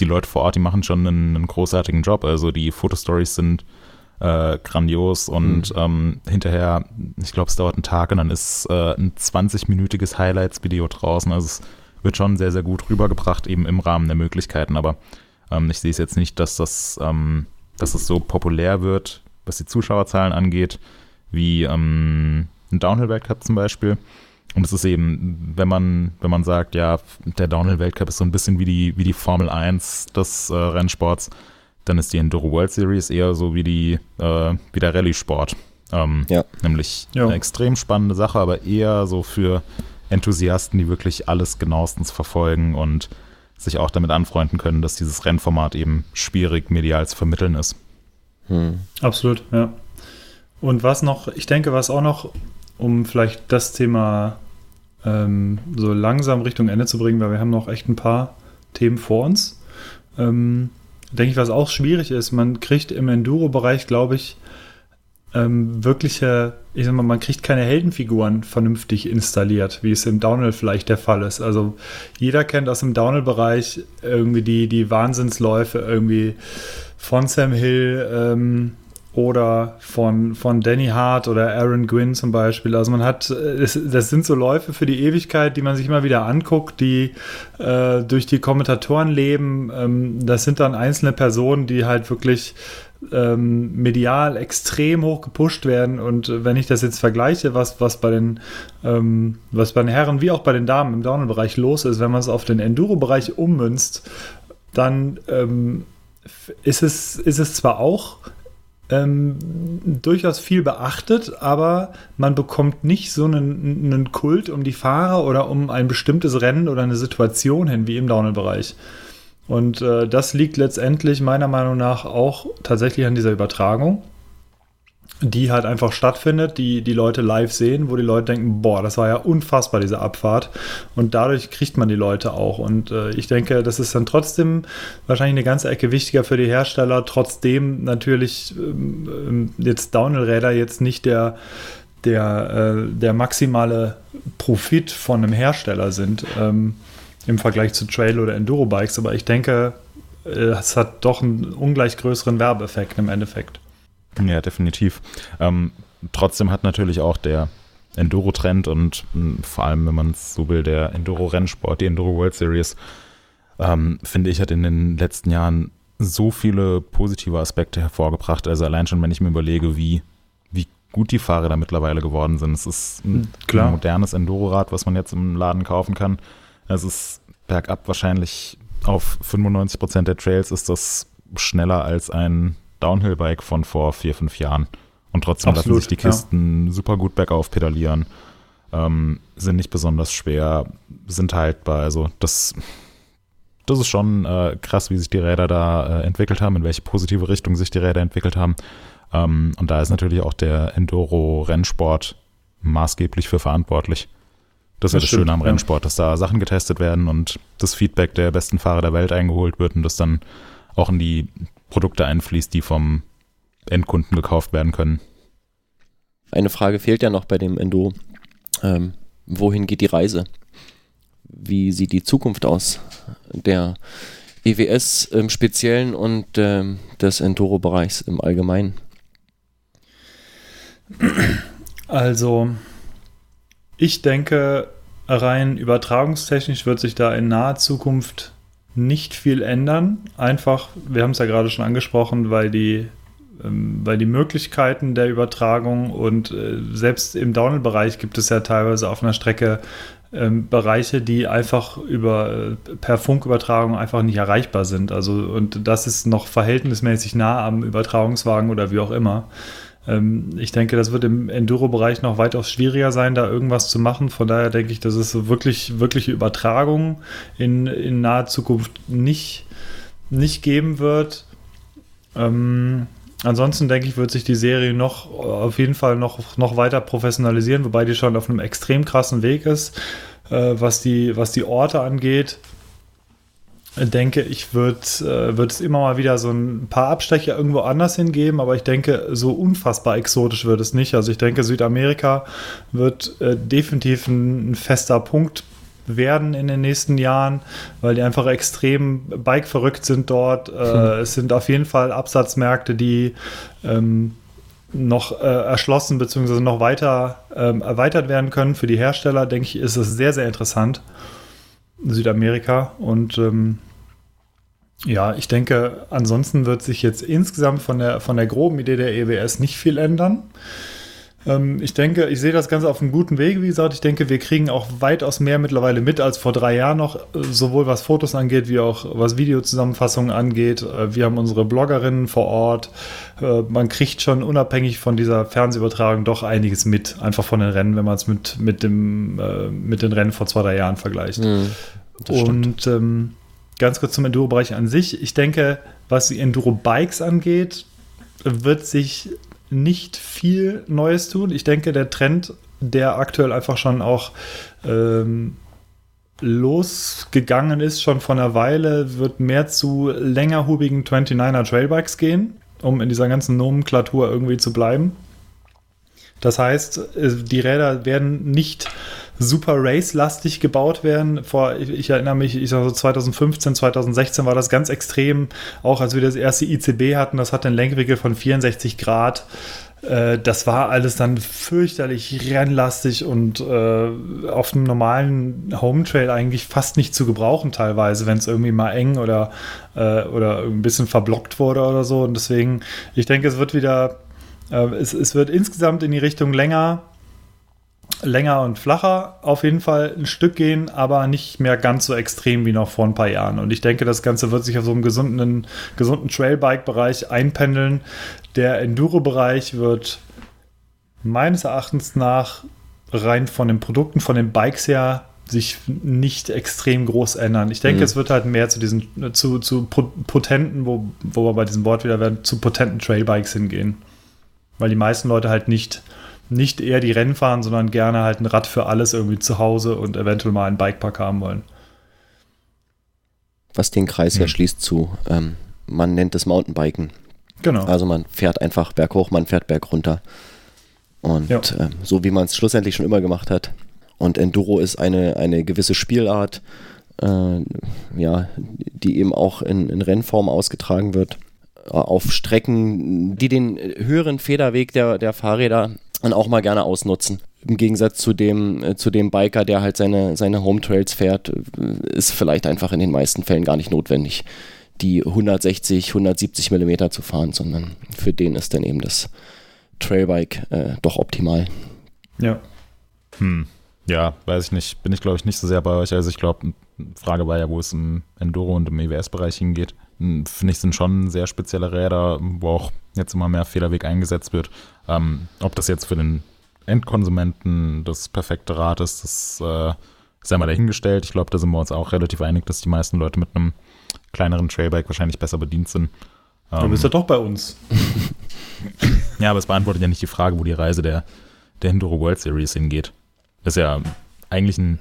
die Leute vor Ort, die machen schon einen, einen großartigen Job. Also die Fotostories sind äh, grandios und ähm, hinterher, ich glaube, es dauert einen Tag und dann ist äh, ein 20-minütiges Highlights-Video draußen. Also es wird schon sehr, sehr gut rübergebracht, eben im Rahmen der Möglichkeiten. Aber ähm, ich sehe es jetzt nicht, dass das, ähm, dass es so populär wird, was die Zuschauerzahlen angeht, wie ähm, ein Downhill-Weltcup zum Beispiel. Und es ist eben, wenn man, wenn man sagt, ja, der Downhill-Weltcup ist so ein bisschen wie die, wie die Formel 1 des äh, Rennsports, dann ist die Enduro World Series eher so wie die, äh, wie der Rallye-Sport. Ähm, Ja. Nämlich Ja. eine extrem spannende Sache, aber eher so für Enthusiasten, die wirklich alles genauestens verfolgen und sich auch damit anfreunden können, dass dieses Rennformat eben schwierig medial zu vermitteln ist. Hm. Absolut, ja. Und was noch, ich denke, was auch noch, um vielleicht das Thema ähm, so langsam Richtung Ende zu bringen, weil wir haben noch echt ein paar Themen vor uns. Ähm, denke ich, was auch schwierig ist, man kriegt im Enduro-Bereich, glaube ich, ähm, wirkliche, ich sag mal, man kriegt keine Heldenfiguren vernünftig installiert, wie es im Downhill vielleicht der Fall ist. Also jeder kennt aus dem Downhill-Bereich irgendwie die, die Wahnsinnsläufe irgendwie von Sam Hill ähm, oder von, von Danny Hart oder Aaron Gwynn zum Beispiel. Also man hat, äh, das sind so Läufe für die Ewigkeit, die man sich immer wieder anguckt, die äh, durch die Kommentatoren leben. Ähm, das sind dann einzelne Personen, die halt wirklich ähm, medial extrem hoch gepusht werden. Und wenn ich das jetzt vergleiche, was, was, bei den, ähm, was bei den Herren wie auch bei den Damen im Downhill-Bereich los ist, wenn man es auf den Enduro-Bereich ummünzt, dann ähm, ist, es, ist es zwar auch ähm, durchaus viel beachtet, aber man bekommt nicht so einen, einen Kult um die Fahrer oder um ein bestimmtes Rennen oder eine Situation hin wie im Downhill-Bereich. Und äh, das liegt letztendlich meiner Meinung nach auch tatsächlich an dieser Übertragung, die halt einfach stattfindet, die die Leute live sehen, wo die Leute denken, boah, das war ja unfassbar, diese Abfahrt. Und dadurch kriegt man die Leute auch. Und äh, ich denke, das ist dann trotzdem wahrscheinlich eine ganze Ecke wichtiger für die Hersteller, trotzdem natürlich ähm, ähm, jetzt Downhill-Räder jetzt nicht der, der, äh, der maximale Profit von einem Hersteller sind. Ähm, im Vergleich zu Trail- oder Enduro-Bikes, aber ich denke, äh, es hat doch einen ungleich größeren Werbeeffekt im Endeffekt. Ja, definitiv. Ähm, trotzdem hat natürlich auch der Enduro-Trend und mh, vor allem, wenn man es so will, der Enduro-Rennsport, die Enduro World Series, ähm, finde ich, hat in den letzten Jahren so viele positive Aspekte hervorgebracht. Also allein schon, wenn ich mir überlege, wie, wie gut die Fahrer da mittlerweile geworden sind. Es ist ein Klar. modernes Enduro-Rad, was man jetzt im Laden kaufen kann. Es ist bergab wahrscheinlich auf 95 Prozent der Trails ist das schneller als ein Downhill-Bike von vor vier, fünf Jahren. Und trotzdem Absolut, lassen sich die ja. Kisten super gut bergauf pedalieren, ähm, sind nicht besonders schwer, sind haltbar. Also das, das ist schon äh, krass, wie sich die Räder da äh, entwickelt haben, in welche positive Richtung sich die Räder entwickelt haben. Ähm, und da ist natürlich auch der Enduro-Rennsport maßgeblich für verantwortlich. Das ist ja Das das Schöne am ja. Rennsport, dass da Sachen getestet werden und das Feedback der besten Fahrer der Welt eingeholt wird und das dann auch in die Produkte einfließt, die vom Endkunden gekauft werden können. eine Frage fehlt ja noch bei dem Enduro. Ähm, wohin geht die Reise? Wie sieht die Zukunft aus der EWS im Speziellen und ähm, des Enduro-Bereichs im Allgemeinen? Also, ich denke, rein übertragungstechnisch wird sich da in naher Zukunft nicht viel ändern. Einfach, wir haben es ja gerade schon angesprochen, weil die, ähm, weil die Möglichkeiten der Übertragung und äh, selbst im Downhill-Bereich gibt es ja teilweise auf einer Strecke ähm, Bereiche, die einfach über äh, per Funkübertragung einfach nicht erreichbar sind. Also und das ist noch verhältnismäßig nah am Übertragungswagen oder wie auch immer. Ähm, ich denke, das wird im Enduro-Bereich noch weitaus schwieriger sein, da irgendwas zu machen. Von daher denke ich, dass es wirklich wirkliche Übertragung in, in naher Zukunft nicht, nicht geben wird. Ähm, ansonsten denke ich, wird sich die Serie noch auf jeden Fall noch, noch weiter professionalisieren, wobei die schon auf einem extrem krassen Weg ist, äh, was, die, was die Orte angeht denke, ich würde äh, würd es immer mal wieder so ein paar Abstecher irgendwo anders hingeben, aber ich denke, so unfassbar exotisch wird es nicht. Also ich denke, Südamerika wird äh, definitiv ein, ein, fester Punkt werden in den nächsten Jahren, weil die einfach extrem Bike-verrückt sind dort. Äh, hm. Es sind auf jeden Fall Absatzmärkte, die ähm, noch äh, erschlossen bzw. noch weiter ähm, erweitert werden können. Für die Hersteller, denke ich, ist es sehr, sehr interessant. Südamerika und ähm, ja, ich denke, ansonsten wird sich jetzt insgesamt von der, von der groben Idee der EWS nicht viel ändern. Ähm, ich denke, ich sehe das Ganze auf einem guten Weg. Wie gesagt, ich denke, wir kriegen auch weitaus mehr mittlerweile mit als vor drei Jahren noch, sowohl was Fotos angeht, wie auch was Videozusammenfassungen angeht. Äh, wir haben unsere Bloggerinnen vor Ort. Äh, man kriegt schon unabhängig von dieser Fernsehübertragung doch einiges mit, einfach von den Rennen, wenn man es mit, mit, dem, äh, mit den Rennen vor zwei, drei Jahren vergleicht. Mhm, Und ähm, ganz kurz zum Enduro-Bereich an sich. Ich denke, was die Enduro-Bikes angeht, wird sich nicht viel Neues tun. Ich denke, der Trend, der aktuell einfach schon auch ähm, losgegangen ist, schon vor einer Weile, wird mehr zu längerhubigen 29er Trailbikes gehen, um in dieser ganzen Nomenklatur irgendwie zu bleiben. Das heißt, äh, die Räder werden nicht super race-lastig gebaut werden. Vor, ich, ich, erinnere mich, ich sag so 2015, 2016 war das ganz extrem, auch als wir das erste ICB hatten, das hat einen Lenkwinkel von 64 Grad. Äh, das war alles dann fürchterlich rennlastig und äh, auf einem normalen Home Trail eigentlich fast nicht zu gebrauchen teilweise, wenn es irgendwie mal eng oder, äh, oder ein bisschen verblockt wurde oder so. Und deswegen, ich denke, es wird wieder, äh, es, es wird insgesamt in die Richtung länger länger und flacher auf jeden Fall ein Stück gehen, aber nicht mehr ganz so extrem wie noch vor ein paar Jahren. Und ich denke, das Ganze wird sich auf so einem gesunden, gesunden Trailbike-Bereich einpendeln. Der Enduro-Bereich wird meines Erachtens nach rein von den Produkten, von den Bikes her sich nicht extrem groß ändern. Ich denke, mhm. es wird halt mehr zu diesen, zu, zu potenten, wo, wo wir bei diesem Wort wieder werden, zu potenten Trailbikes hingehen. Weil die meisten Leute halt nicht nicht eher die Rennen fahren, sondern gerne halt ein Rad für alles irgendwie zu Hause und eventuell mal einen Bikepark haben wollen. Was den Kreis ja hm. schließt zu, ähm, man nennt es Mountainbiken. Genau. Also man fährt einfach berghoch, man fährt berg runter. Und ja. ähm, so wie man es schlussendlich schon immer gemacht hat. Und Enduro ist eine, eine gewisse Spielart, äh, ja, die eben auch in, in Rennform ausgetragen wird auf Strecken, die den höheren Federweg der, der Fahrräder und auch mal gerne ausnutzen. Im Gegensatz zu dem, äh, zu dem Biker, der halt seine, seine Home Trails fährt, äh, ist vielleicht einfach in den meisten Fällen gar nicht notwendig, die 160, 170 Millimeter zu fahren, sondern für den ist dann eben das Trailbike äh, doch optimal. Ja. Hm. Ja, weiß ich nicht. Bin ich, glaube ich, nicht so sehr bei euch. Also ich glaube, Frage war ja, wo es im Enduro- und im EWS-Bereich hingeht. Hm, finde ich, sind schon sehr spezielle Räder, wo auch jetzt immer mehr Federweg eingesetzt wird. Ähm, ob das jetzt für den Endkonsumenten das perfekte Rad ist, das äh, ist ja mal dahingestellt. Ich glaube, da sind wir uns auch relativ einig, dass die meisten Leute mit einem kleineren Trailbike wahrscheinlich besser bedient sind. Ähm, du bist ja doch bei uns. ja, aber es beantwortet ja nicht die Frage, wo die Reise der, der Enduro World Series hingeht. Das ist ja eigentlich ein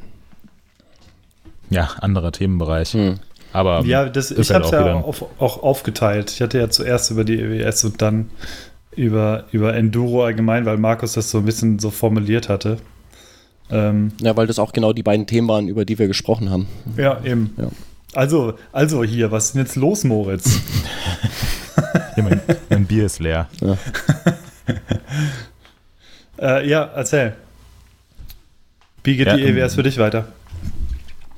ja, anderer Themenbereich. Hm. Aber ja, das, ich halt habe es ja auf, auch aufgeteilt. Ich hatte ja zuerst über die EWS und dann über, über Enduro allgemein, weil Markus das so ein bisschen so formuliert hatte. Ähm, ja, weil das auch genau die beiden Themen waren, über die wir gesprochen haben. Ja, eben. Ja. Also, also hier, was ist denn jetzt los, Moritz? ja, mein, mein, Bier ist leer. Ja, äh, ja erzähl. Wie geht ja, die EWS für dich weiter?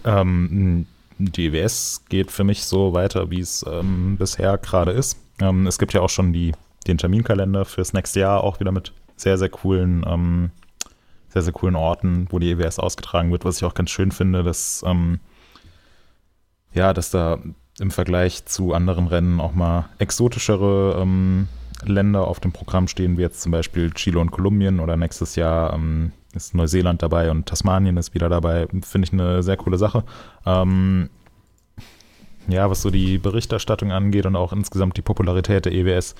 Ähm, die EWS geht für mich so weiter, wie es ähm, bisher gerade ist. Ähm, es gibt ja auch schon die, den Terminkalender fürs nächste Jahr, auch wieder mit sehr, sehr coolen, ähm, sehr, sehr coolen Orten, wo die EWS ausgetragen wird, was ich auch ganz schön finde, dass, ähm, ja, dass da im Vergleich zu anderen Rennen auch mal exotischere ähm, Länder auf dem Programm stehen, wie jetzt zum Beispiel Chile und Kolumbien oder nächstes Jahr ähm, ist Neuseeland dabei und Tasmanien ist wieder dabei. Finde ich eine sehr coole Sache. Ähm, ja, was so die Berichterstattung angeht und auch insgesamt die Popularität der EWS,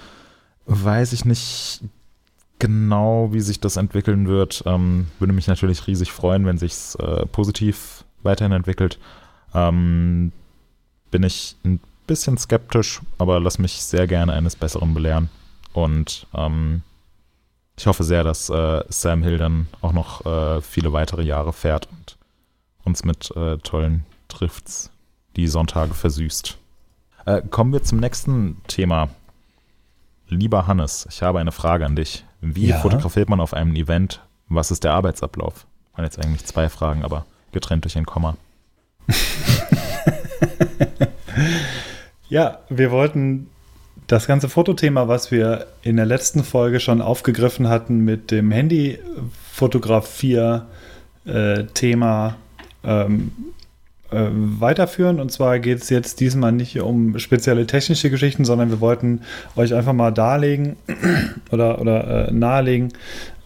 weiß ich nicht genau, wie sich das entwickeln wird. Ähm, würde mich natürlich riesig freuen, wenn sich es äh, positiv weiterhin entwickelt. Ähm, bin ich ein bisschen skeptisch, aber lass mich sehr gerne eines Besseren belehren. Und ähm, ich hoffe sehr, dass äh, Sam Hill dann auch noch äh, viele weitere Jahre fährt und uns mit äh, tollen Drifts die Sonntage versüßt. Äh, kommen wir zum nächsten Thema. Lieber Hannes, ich habe eine Frage an dich. Wie ja? fotografiert man auf einem Event? Was ist der Arbeitsablauf? Waren jetzt eigentlich zwei Fragen, aber getrennt durch ein Komma. ja, wir wollten das ganze Fotothema, was wir in der letzten Folge schon aufgegriffen hatten mit dem Handyfotografier-Thema, äh, ähm, äh, weiterführen. Und zwar geht es jetzt diesmal nicht um spezielle technische Geschichten, sondern wir wollten euch einfach mal darlegen oder, oder äh, nahelegen,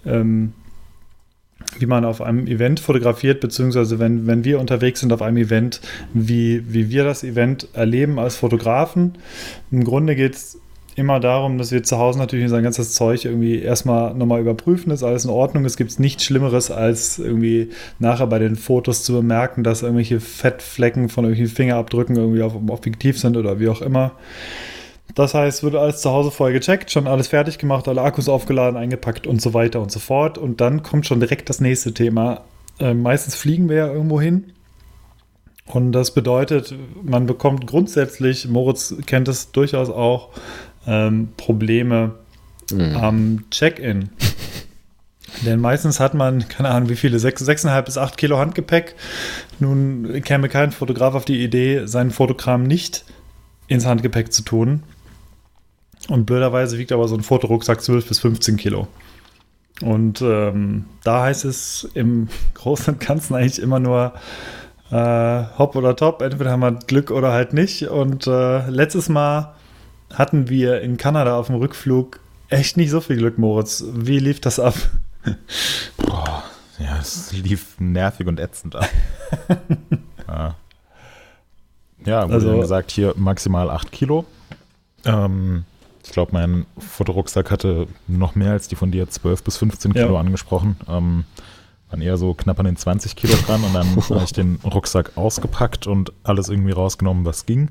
ähm, wie man auf einem Event fotografiert, beziehungsweise wenn, wenn wir unterwegs sind auf einem Event, wie, wie wir das Event erleben als Fotografen. Im Grunde geht es immer darum, dass wir zu Hause natürlich unser ganzes Zeug irgendwie erstmal nochmal überprüfen, ist alles in Ordnung. Es gibt nichts Schlimmeres, als irgendwie nachher bei den Fotos zu bemerken, dass irgendwelche Fettflecken von irgendwelchen Fingerabdrücken irgendwie auf dem Objektiv sind oder wie auch immer. Das heißt, wird alles zu Hause vorher gecheckt, schon alles fertig gemacht, alle Akkus aufgeladen, eingepackt und so weiter und so fort. Und dann kommt schon direkt das nächste Thema. Äh, meistens fliegen wir ja irgendwo hin. Und das bedeutet, man bekommt grundsätzlich, Moritz kennt es durchaus auch, ähm, Probleme mhm. am Check-in. Denn meistens hat man, keine Ahnung, wie viele, 6,5 bis 8 Kilo Handgepäck. Nun käme kein Fotograf auf die Idee, seinen Fotokram nicht ins Handgepäck zu tun. Und blöderweise wiegt aber so ein Fotorucksack 12 bis 15 Kilo. Und ähm, da heißt es im Großen und Ganzen eigentlich immer nur äh, hopp oder top. Entweder haben wir Glück oder halt nicht. Und äh, letztes Mal hatten wir in Kanada auf dem Rückflug echt nicht so viel Glück, Moritz. Wie lief das ab? Boah, ja, es lief nervig und ätzend ab. ja. ja, wurde also, gesagt, hier maximal 8 Kilo. Ähm, ich glaube, mein Fotorucksack hatte noch mehr als die von dir 12 bis 15 Kilo ja. angesprochen. Ähm, waren eher so knapp an den 20 Kilo dran und dann habe ich den Rucksack ausgepackt und alles irgendwie rausgenommen, was ging.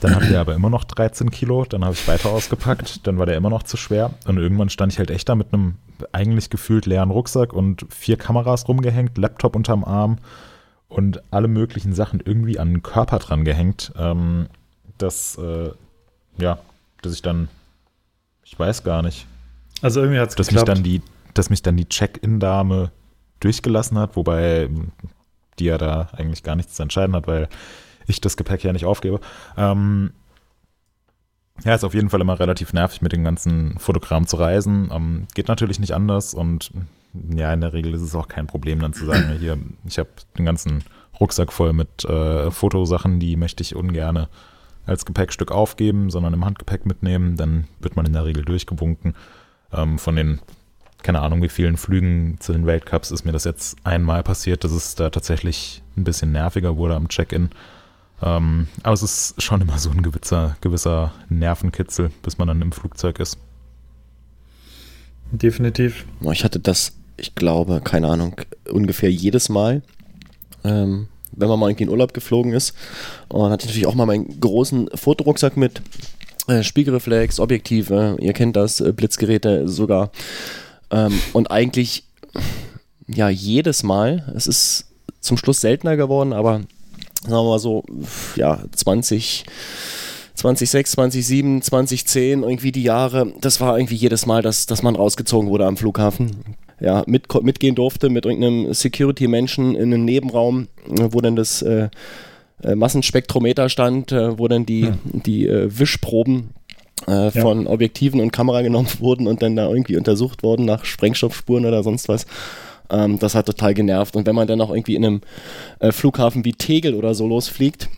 Dann hatte er aber immer noch 13 Kilo, dann habe ich weiter ausgepackt, dann war der immer noch zu schwer und irgendwann stand ich halt echt da mit einem eigentlich gefühlt leeren Rucksack und vier Kameras rumgehängt, Laptop unterm Arm und alle möglichen Sachen irgendwie an den Körper dran gehängt, ähm, dass, äh, ja, dass ich dann, ich weiß gar nicht. Also irgendwie hat es dass mich dann die, Dass mich dann die Check-In-Dame durchgelassen hat, wobei die ja da eigentlich gar nichts zu entscheiden hat, weil ich das Gepäck ja nicht aufgebe. Ähm, ja, ist auf jeden Fall immer relativ nervig, mit den ganzen Fotogrammen zu reisen. Ähm, geht natürlich nicht anders und ja, in der Regel ist es auch kein Problem, dann zu sagen, hier, ich habe den ganzen Rucksack voll mit äh, Fotosachen, die möchte ich ungerne als Gepäckstück aufgeben, sondern im Handgepäck mitnehmen. Dann wird man in der Regel durchgewunken. Ähm, von den, keine Ahnung, wie vielen Flügen zu den Weltcups ist mir das jetzt einmal passiert, dass es da tatsächlich ein bisschen nerviger wurde am Check-in. Ähm, aber es ist schon immer so ein gewisser, gewisser Nervenkitzel, bis man dann im Flugzeug ist. Definitiv. Ich hatte das, ich glaube, keine Ahnung, ungefähr jedes Mal, ähm, wenn man mal irgendwie in Urlaub geflogen ist. Und hatte ich natürlich auch mal meinen großen Fotorucksack mit, äh, Spiegelreflex, Objektive, ihr kennt das, äh, Blitzgeräte sogar. Ähm, und eigentlich, ja, jedes Mal, es ist zum Schluss seltener geworden, aber sagen wir mal so, ja, 20, 2006, 2007, 2010, irgendwie die Jahre, das war irgendwie jedes Mal, dass, dass man rausgezogen wurde am Flughafen. Ja, mit, mitgehen durfte mit irgendeinem Security-Menschen in einem Nebenraum, wo dann das äh, äh, Massenspektrometer stand, äh, wo dann die, hm. die äh, Wischproben äh, von ja. Objektiven und Kamera genommen wurden und dann da irgendwie untersucht wurden nach Sprengstoffspuren oder sonst was. Ähm, das hat total genervt. Und wenn man dann auch irgendwie in einem äh, Flughafen wie Tegel oder so losfliegt,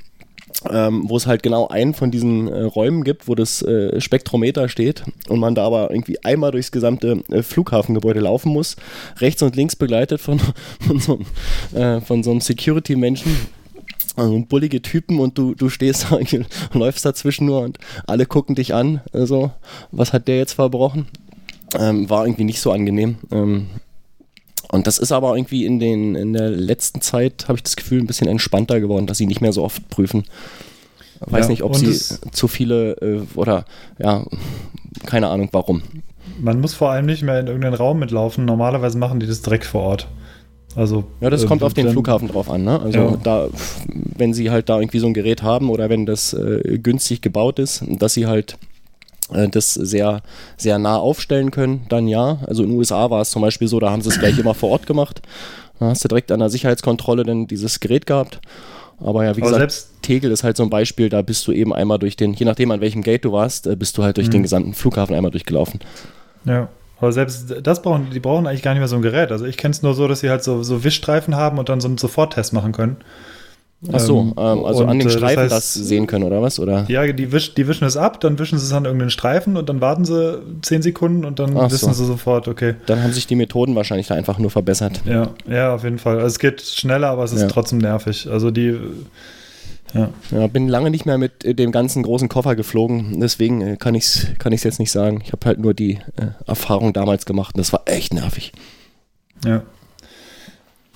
ähm, wo es halt genau einen von diesen äh, Räumen gibt, wo das äh, Spektrometer steht und man da aber irgendwie einmal durchs gesamte äh, Flughafengebäude laufen muss, rechts und links begleitet von, von so, äh, von so einem Security-Menschen. Also bullige Typen und du, du stehst da und läufst dazwischen nur und alle gucken dich an. Also, was hat der jetzt verbrochen? Ähm, war irgendwie nicht so angenehm. Ähm, und das ist aber irgendwie in, den, in der letzten Zeit, habe ich das Gefühl, ein bisschen entspannter geworden, dass sie nicht mehr so oft prüfen. Weiß ja, nicht, ob sie zu viele äh, oder ja, keine Ahnung warum. Man muss vor allem nicht mehr in irgendeinen Raum mitlaufen. Normalerweise machen die das direkt vor Ort. Also, ja, das äh, kommt auf den Flughafen drauf an. Ne? Also ja. da, wenn sie halt da irgendwie so ein Gerät haben oder wenn das äh, günstig gebaut ist, dass sie halt das sehr, sehr nah aufstellen können, dann ja. Also in den USA war es zum Beispiel so, da haben sie es gleich immer vor Ort gemacht. Da hast du direkt an der Sicherheitskontrolle dann dieses Gerät gehabt. Aber ja, wie Aber gesagt, Tegel ist halt so ein Beispiel, da bist du eben einmal durch den, je nachdem an welchem Gate du warst, äh, bist du halt durch mhm. den gesamten Flughafen einmal durchgelaufen. Ja. Aber selbst das brauchen, die brauchen eigentlich gar nicht mehr so ein Gerät. Also ich kenne es nur so, dass sie halt so, so Wischstreifen haben und dann so einen Soforttest machen können. Ach so, ähm, ähm also an den Streifen das, heißt, das, sehen können, oder was? Oder? Ja, die, wisch, die wischen es ab, dann wischen sie es an irgendeinen Streifen und dann warten sie 10 Sekunden und dann Ach wissen so. sie sofort, okay. Dann haben sich die Methoden wahrscheinlich da einfach nur verbessert. Ja, ja, auf jeden Fall. Also es geht schneller, aber es ist ja. trotzdem nervig. Also die. Ja. ja. bin lange nicht mehr mit dem ganzen großen Koffer geflogen, deswegen äh, kann ich es kann jetzt nicht sagen. Ich habe halt nur die äh, Erfahrung damals gemacht und das war echt nervig. Ja.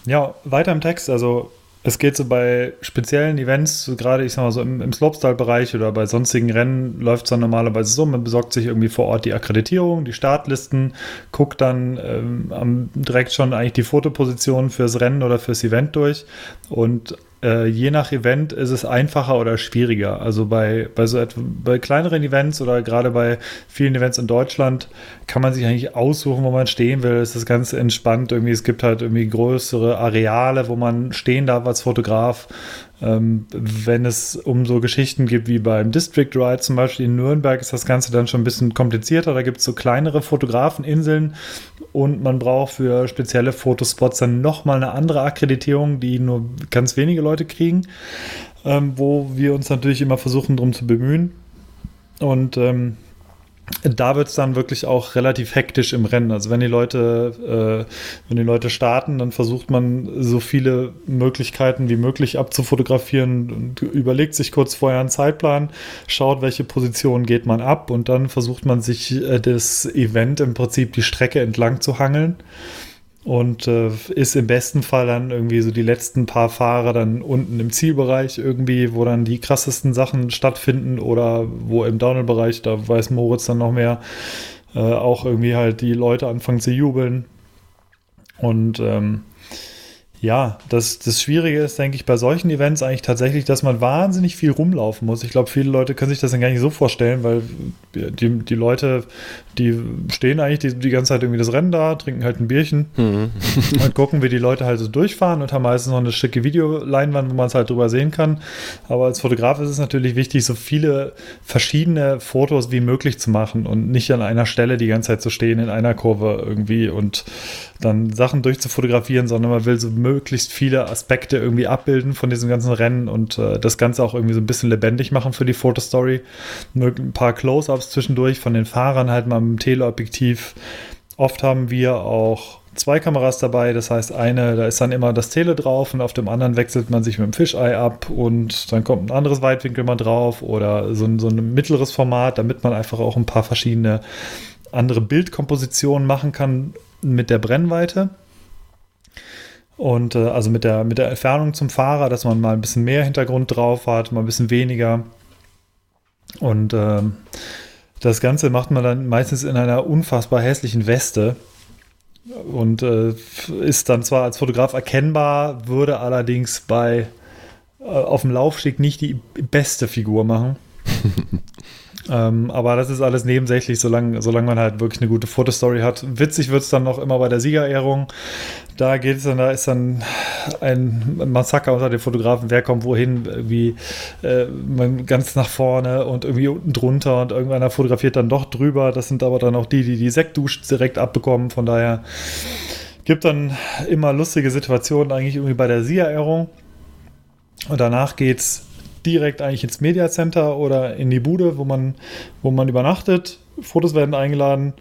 Ja, weiter im Text. Also es geht so bei speziellen Events, so gerade ich sag mal so im, im Slopestyle-Bereich oder bei sonstigen Rennen läuft es dann normalerweise so, man besorgt sich irgendwie vor Ort die Akkreditierung, die Startlisten, guckt dann ähm, direkt schon eigentlich die Fotoposition fürs Rennen oder fürs Event durch. Und äh, je nach Event ist es einfacher oder schwieriger. Also bei, bei so bei kleineren Events oder gerade bei vielen Events in Deutschland kann man sich eigentlich aussuchen, wo man stehen will. Es ist ganz entspannt. Irgendwie, es gibt halt irgendwie größere Areale, wo man stehen darf als Fotograf. Ähm, wenn es um so Geschichten geht wie beim District Ride zum Beispiel in Nürnberg, ist das Ganze dann schon ein bisschen komplizierter. Da gibt es so kleinere Fotografeninseln und man braucht für spezielle Fotospots dann nochmal eine andere Akkreditierung, die nur ganz wenige Leute kriegen, ähm, wo wir uns natürlich immer versuchen, darum zu bemühen. Und ähm, da wird es dann wirklich auch relativ hektisch im Rennen. Also wenn die Leute, äh, wenn die Leute starten, dann versucht man so viele Möglichkeiten wie möglich abzufotografieren und überlegt sich kurz vorher einen Zeitplan, schaut, welche Position geht man ab und dann versucht man sich äh, das Event im Prinzip die Strecke entlang zu hangeln und äh, ist im besten Fall dann irgendwie so die letzten paar Fahrer dann unten im Zielbereich irgendwie, wo dann die krassesten Sachen stattfinden oder wo im Downhill-Bereich, da weiß Moritz dann noch mehr, äh, auch irgendwie halt die Leute anfangen zu jubeln. Und ähm, ja, das, das Schwierige ist, denke ich, bei solchen Events eigentlich tatsächlich, dass man wahnsinnig viel rumlaufen muss. Ich glaube, viele Leute können sich das dann gar nicht so vorstellen, weil die, die Leute, die stehen eigentlich die, die ganze Zeit irgendwie das Rennen da, trinken halt ein Bierchen mhm. und gucken, wie die Leute halt so durchfahren und haben meistens noch eine schicke Videoleinwand, wo man es halt drüber sehen kann. Aber als Fotograf ist es natürlich wichtig, so viele verschiedene Fotos wie möglich zu machen und nicht an einer Stelle die ganze Zeit zu stehen in einer Kurve irgendwie und dann Sachen durchzufotografieren, sondern man will so möglichst viele Aspekte irgendwie abbilden von diesem ganzen Rennen und äh, das Ganze auch irgendwie so ein bisschen lebendig machen für die Fotostory. Ein paar Close-ups zwischendurch von den Fahrern halt mal mit dem Teleobjektiv. Oft haben wir auch zwei Kameras dabei, das heißt eine, da ist dann immer das Tele drauf und auf dem anderen wechselt man sich mit dem Fisheye ab und dann kommt ein anderes Weitwinkel mal drauf oder so so ein mittleres Format, damit man einfach auch ein paar verschiedene andere Bildkompositionen machen kann mit der Brennweite. Und äh, also mit der, mit der Entfernung zum Fahrer, dass man mal ein bisschen mehr Hintergrund drauf hat, mal ein bisschen weniger. Und ähm, das Ganze macht man dann meistens in einer unfassbar hässlichen Weste und äh, ist dann zwar als Fotograf erkennbar, würde allerdings bei äh, auf dem Laufsteg nicht die beste Figur machen. ähm, aber das ist alles nebensächlich, solange, solange man halt wirklich eine gute Fotostory hat. Witzig wird es dann noch immer bei der Siegerehrung. Da geht es dann, da ist dann ein Massaker unter den Fotografen, wer kommt wohin, wie äh, ganz nach vorne und irgendwie unten drunter und irgendeiner fotografiert dann doch drüber. Das sind aber dann auch die, die die Sektdusche direkt abbekommen. Von daher gibt dann immer lustige Situationen eigentlich irgendwie bei der Siegerehrung. Und danach geht es direkt eigentlich ins Media Center oder in die Bude, wo man, wo man übernachtet. Fotos werden eingeladen.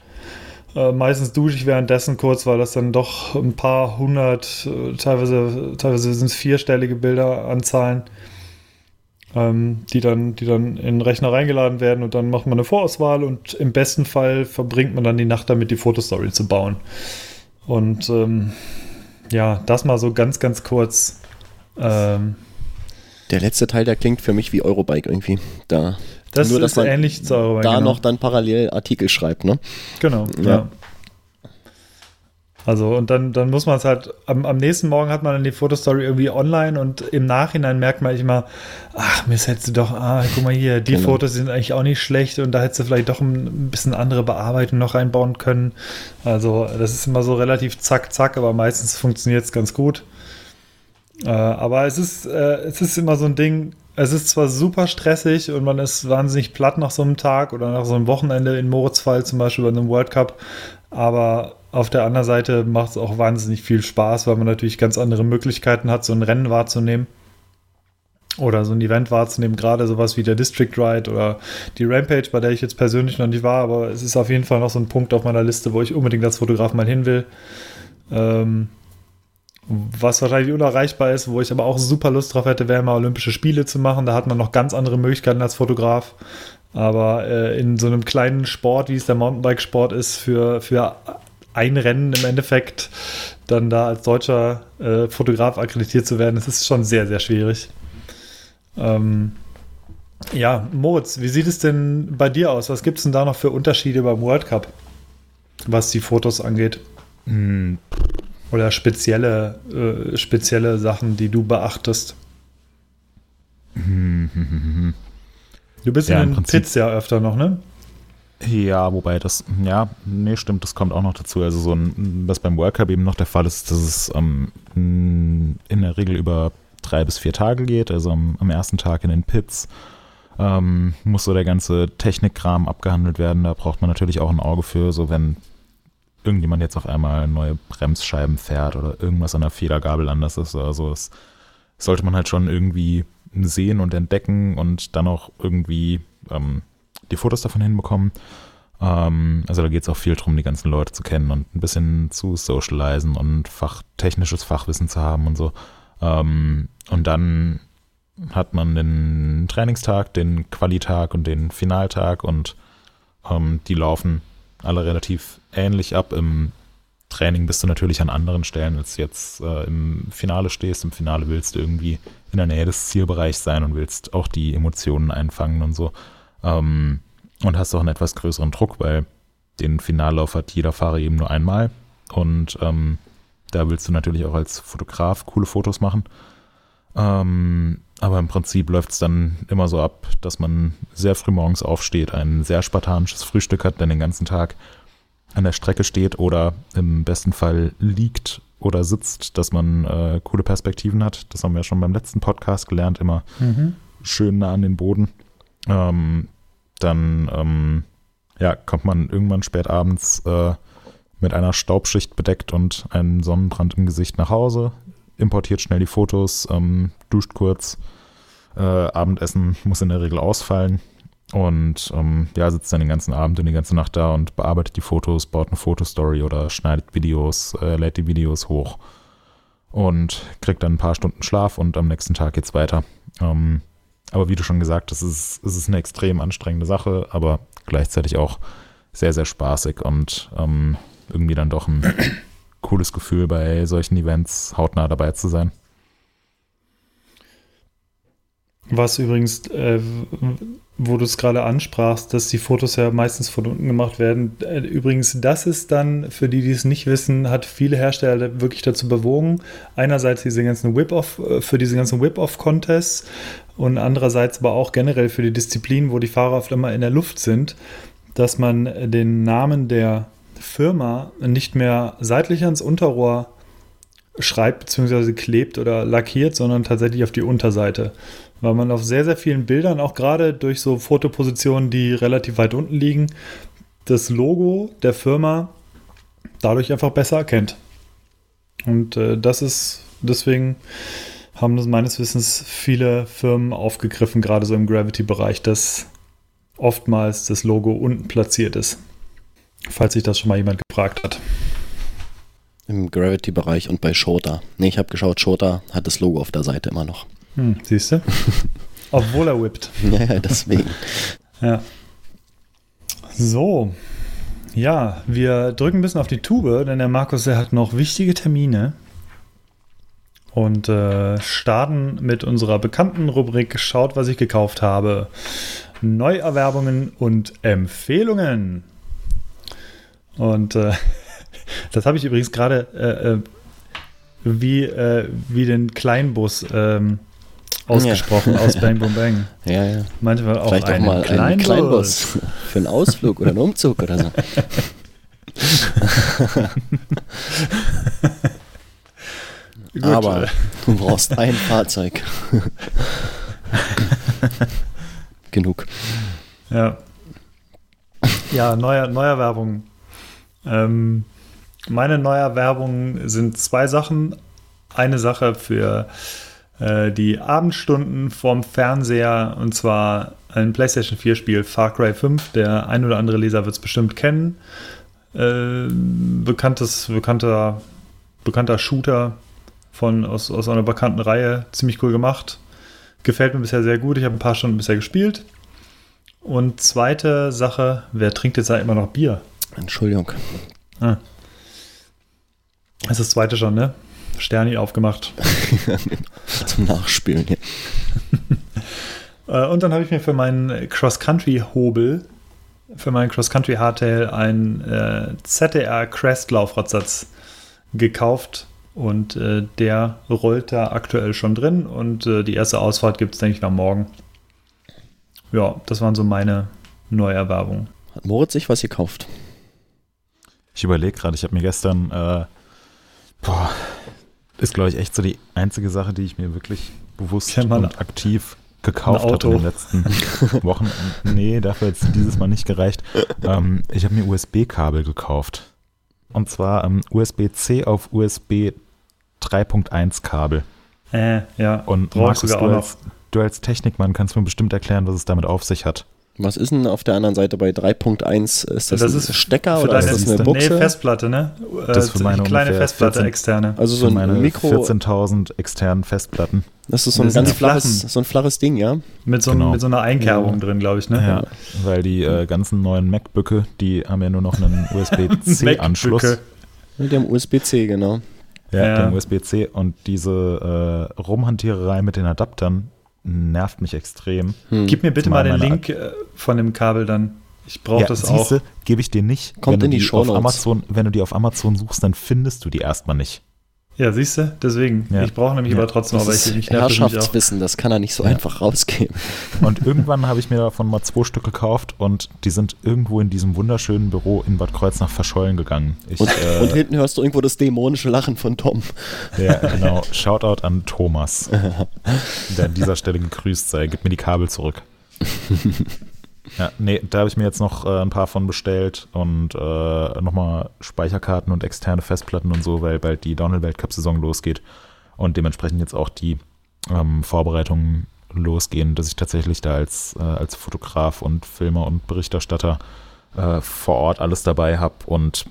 Äh, meistens dusche ich währenddessen kurz, weil das dann doch ein paar hundert, äh, teilweise, teilweise sind es vierstellige Bilderanzahlen, ähm, die, dann, die dann in den Rechner reingeladen werden und dann macht man eine Vorauswahl und im besten Fall verbringt man dann die Nacht damit, die Fotostory zu bauen. Und ähm, ja, das mal so ganz, ganz kurz. Ähm, der letzte Teil, der klingt für mich wie Eurobike irgendwie. Da das Nur, ist ähnlich zu Eurobike. Da genau. noch dann parallel Artikel schreibt, ne? Genau, ja. ja. Also, und dann, dann muss man es halt, am, am, nächsten Morgen hat man dann die Fotostory irgendwie online und im Nachhinein merkt man immer, ach, mir hättest du doch, ah, guck mal hier, die genau. Fotos sind eigentlich auch nicht schlecht und da hättest du vielleicht doch ein bisschen andere Bearbeitung noch reinbauen können. Also, das ist immer so relativ zack, zack, aber meistens funktioniert es ganz gut. Äh, aber es ist, äh, es ist immer so ein Ding, es ist zwar super stressig und man ist wahnsinnig platt nach so einem Tag oder nach so einem Wochenende in Moritz Fall zum Beispiel bei einem World Cup, aber auf der anderen Seite macht es auch wahnsinnig viel Spaß, weil man natürlich ganz andere Möglichkeiten hat, so ein Rennen wahrzunehmen oder so ein Event wahrzunehmen, gerade sowas wie der District Ride oder die Rampage, bei der ich jetzt persönlich noch nicht war, aber es ist auf jeden Fall noch so ein Punkt auf meiner Liste, wo ich unbedingt als Fotograf mal hin will. Ähm, was wahrscheinlich unerreichbar ist, wo ich aber auch super Lust drauf hätte, wäre mal Olympische Spiele zu machen. Da hat man noch ganz andere Möglichkeiten als Fotograf. Aber äh, in so einem kleinen Sport, wie es der Mountainbike-Sport ist, für, für ein Rennen im Endeffekt dann da als deutscher äh, Fotograf akkreditiert zu werden, das ist schon sehr, sehr schwierig. Ähm, ja, Moritz, wie sieht es denn bei dir aus? Was gibt es denn da noch für Unterschiede beim World Cup, was die Fotos angeht? Hm, oder spezielle, äh, spezielle Sachen, die du beachtest? Du bist ja, in den Pits ja öfter noch, ne? Ja, wobei das, ja, nee, stimmt, das kommt auch noch dazu. Also so ein, was beim World Cup eben noch der Fall ist, dass es ähm, in der Regel über drei bis vier Tage geht. Also am, am ersten Tag in den Pits ähm, muss so der ganze Technikkram abgehandelt werden. Da braucht man natürlich auch ein Auge für, so wenn irgendjemand jetzt auf einmal neue Bremsscheiben fährt oder irgendwas an der Federgabel anders ist. Also das sollte man halt schon irgendwie sehen und entdecken und dann auch irgendwie ähm, die Fotos davon hinbekommen. Ähm, also da geht es auch viel darum, die ganzen Leute zu kennen und ein bisschen zu socialisen und fach, technisches Fachwissen zu haben und so. Ähm, und dann hat man den Trainingstag, den Qualitag und den Finaltag und ähm, die laufen alle relativ ähnlich ab. Im Training bist du natürlich an anderen Stellen, als jetzt äh, im Finale stehst. Im Finale willst du irgendwie in der Nähe des Zielbereichs sein und willst auch die Emotionen einfangen und so. Ähm, und hast auch einen etwas größeren Druck, weil den Finallauf hat jeder Fahrer eben nur einmal. Und ähm, da willst du natürlich auch als Fotograf coole Fotos machen. Ähm, aber im Prinzip läuft es dann immer so ab, dass man sehr früh morgens aufsteht, ein sehr spartanisches Frühstück hat, dann den ganzen Tag an der Strecke steht oder im besten Fall liegt oder sitzt, dass man äh, coole Perspektiven hat. Das haben wir ja schon beim letzten Podcast gelernt, immer mhm. schön nah an den Boden. Ähm, dann ähm, ja, kommt man irgendwann spät abends äh, mit einer Staubschicht bedeckt und einem Sonnenbrand im Gesicht nach Hause, importiert schnell die Fotos, ähm, duscht kurz, äh, Abendessen muss in der Regel ausfallen und ähm, ja, sitzt dann den ganzen Abend und die ganze Nacht da und bearbeitet die Fotos, baut eine Fotostory oder schneidet Videos, äh, lädt die Videos hoch und kriegt dann ein paar Stunden Schlaf und am nächsten Tag geht's weiter. Ähm, aber wie du schon gesagt hast, es ist, es ist eine extrem anstrengende Sache, aber gleichzeitig auch sehr, sehr spaßig und ähm, irgendwie dann doch ein cooles Gefühl, bei solchen Events hautnah dabei zu sein. Was übrigens, äh, wo du es gerade ansprachst, dass die Fotos ja meistens von unten gemacht werden. Äh, übrigens, das ist dann, für die, die es nicht wissen, hat viele Hersteller wirklich dazu bewogen. Einerseits diese ganzen Whip-Off, äh, für diese ganzen Whip-Off-Contests und andererseits aber auch generell für die Disziplin, wo die Fahrer oft immer in der Luft sind, dass man den Namen der Firma nicht mehr seitlich ans Unterrohr schreibt bzw. klebt oder lackiert, sondern tatsächlich auf die Unterseite. Weil man auf sehr, sehr vielen Bildern, auch gerade durch so Fotopositionen, die relativ weit unten liegen, das Logo der Firma dadurch einfach besser erkennt. Und äh, das ist deswegen haben das meines Wissens viele Firmen aufgegriffen, gerade so im Gravity-Bereich, dass oftmals das Logo unten platziert ist. Falls sich das schon mal jemand gefragt hat. Im Gravity-Bereich und bei Shota. Nee, ich habe geschaut, Shota hat das Logo auf der Seite immer noch. Hm, siehst du? Obwohl er whippt. Ja, deswegen. ja. So. Ja, wir drücken ein bisschen auf die Tube, denn der Markus, der hat noch wichtige Termine. Und äh, starten mit unserer bekannten Rubrik Schaut, was ich gekauft habe. Neuerwerbungen und Empfehlungen. Und äh, das habe ich übrigens gerade äh, äh, wie, äh, wie den Kleinbus ähm, ausgesprochen ja. aus Bang Boom Bang. Ja, ja. Manchmal auch Vielleicht auch mal Kleinbus. einen Kleinbus für einen Ausflug oder einen Umzug oder so. Aber du brauchst ein Fahrzeug. Genug. Ja. Ja, neue, Neuerwerbung. Ähm, meine Neuerwerbung sind zwei Sachen. Eine Sache für äh, die Abendstunden vorm Fernseher und zwar ein PlayStation 4 Spiel Far Cry 5. Der ein oder andere Leser wird es bestimmt kennen. Äh, bekanntes, bekannter, bekannter Shooter von, aus, aus einer bekannten Reihe. Ziemlich cool gemacht. Gefällt mir bisher sehr gut. Ich habe ein paar Stunden bisher gespielt. Und zweite Sache, wer trinkt jetzt da immer noch Bier? Entschuldigung. Ah. Das ist das zweite schon, ne? Sterni aufgemacht. Zum Nachspielen hier. Äh, und dann habe ich mir für meinen Cross-Country-Hobel, für meinen Cross-Country-Hardtail, einen äh, ZDR Crest-Laufradsatz gekauft. Und äh, der rollt da aktuell schon drin. Und äh, die erste Ausfahrt gibt es, denke ich, nach morgen. Ja, das waren so meine Neuerwerbungen. Hat Moritz sich was gekauft? Ich überlege gerade, ich habe mir gestern, äh, boah, ist glaube ich echt so die einzige Sache, die ich mir wirklich bewusst und aktiv gekauft habe in den letzten Wochen. Nee, dafür jetzt dieses Mal nicht gereicht. Ähm, ich habe mir USB-Kabel gekauft. Und zwar ähm, USB-C auf USB 3.1 Kabel. Äh, ja. Und Markus, du als, du als Technikmann kannst mir bestimmt erklären, was es damit auf sich hat. Was ist denn auf der anderen Seite bei 3.1? Ist das, das ein ist Stecker oder ist das eine Buchse? Nee, Festplatte, ne? Das ist für meine kleine Festplatte 14, externe. Also so ein Mikro 14.000 externen Festplatten. Das ist so ein ganz flaches, so ein flaches Ding, ja? Mit so, genau. mit so einer Einkerbung ja. drin, glaube ich, ne? Ja, weil die äh, ganzen neuen MacBöcke, die haben ja nur noch einen USB-C-Anschluss. die haben USB-C, genau. Ja, ja. den USB-C und diese äh, Rumhantiererei mit den Adaptern nervt mich extrem. Hm. Gib mir bitte mal den Link äh, von dem Kabel dann. Ich brauche ja, das siehste, auch. Gebe ich dir nicht. Kommt wenn in die, die Show auf Amazon, Wenn du die auf Amazon suchst, dann findest du die erstmal nicht. Ja, siehst du? Deswegen. Ja. Ich brauche nämlich ja. aber trotzdem das welche. Ich Herrschaftswissen, das kann er nicht so ja. einfach rausgeben. Und irgendwann habe ich mir davon mal zwei Stück gekauft und die sind irgendwo in diesem wunderschönen Büro in Bad Kreuznach verschollen gegangen. Ich, und, äh, und, hinten hörst du irgendwo das dämonische Lachen von Tom. Ja, genau. Shoutout an Thomas, der an dieser Stelle gegrüßt sei. Gib mir die Kabel zurück. Ja, nee, da habe ich mir jetzt noch äh, ein paar von bestellt und äh, nochmal Speicherkarten und externe Festplatten und so, weil bald die Downhill-Weltcup-Saison losgeht und dementsprechend jetzt auch die ähm, Vorbereitungen losgehen, dass ich tatsächlich da als, äh, als Fotograf und Filmer und Berichterstatter äh, vor Ort alles dabei habe und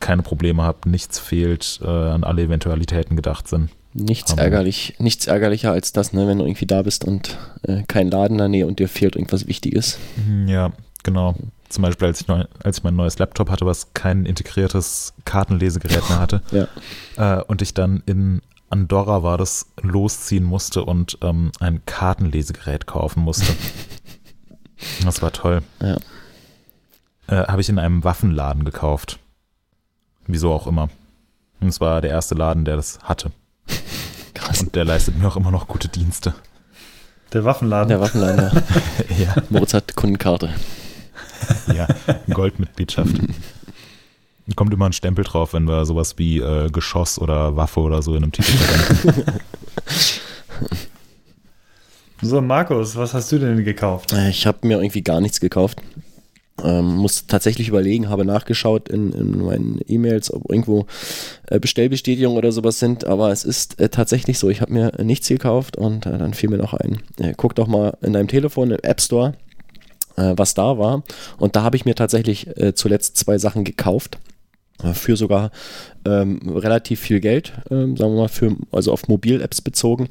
keine Probleme habe, nichts fehlt, äh, an alle Eventualitäten gedacht sind. Nichts ärgerlich, nichts ärgerlicher als das, ne, wenn du irgendwie da bist und äh, kein Laden in der Nähe und dir fehlt irgendwas Wichtiges. Mhm, ja, genau. Zum Beispiel, als ich, neu, als ich mein neues Laptop hatte, was kein integriertes Kartenlesegerät mehr hatte, ja. äh, und ich dann in Andorra war das, losziehen musste und ähm, ein Kartenlesegerät kaufen musste. das war toll. Ja. Äh, Habe ich in einem Waffenladen gekauft. Wieso auch immer. Und es war der erste Laden, der das hatte. Krass. Und der leistet mir auch immer noch gute Dienste. Der Waffenladen. Der Waffenladen, ja. ja, Moritz hat Kundenkarte. ja. Goldmitgliedschaft. Kommt immer ein Stempel drauf, wenn wir sowas wie äh, Geschoss oder Waffe oder so in einem Titel verwenden. So, Markus, was hast du denn gekauft? Äh, Ich habe mir irgendwie gar nichts gekauft. Ähm, muss tatsächlich überlegen, habe nachgeschaut in, in meinen E-Mails, ob irgendwo äh, Bestellbestätigungen oder sowas sind, aber es ist äh, tatsächlich so, ich habe mir nichts gekauft und äh, dann fiel mir noch ein. Äh, guck doch mal in deinem Telefon im App Store, äh, was da war. Und da habe ich mir tatsächlich äh, zuletzt zwei Sachen gekauft. äh, Für sogar ähm, relativ viel Geld, ähm, sagen wir mal, für, also auf Mobil-Apps bezogen.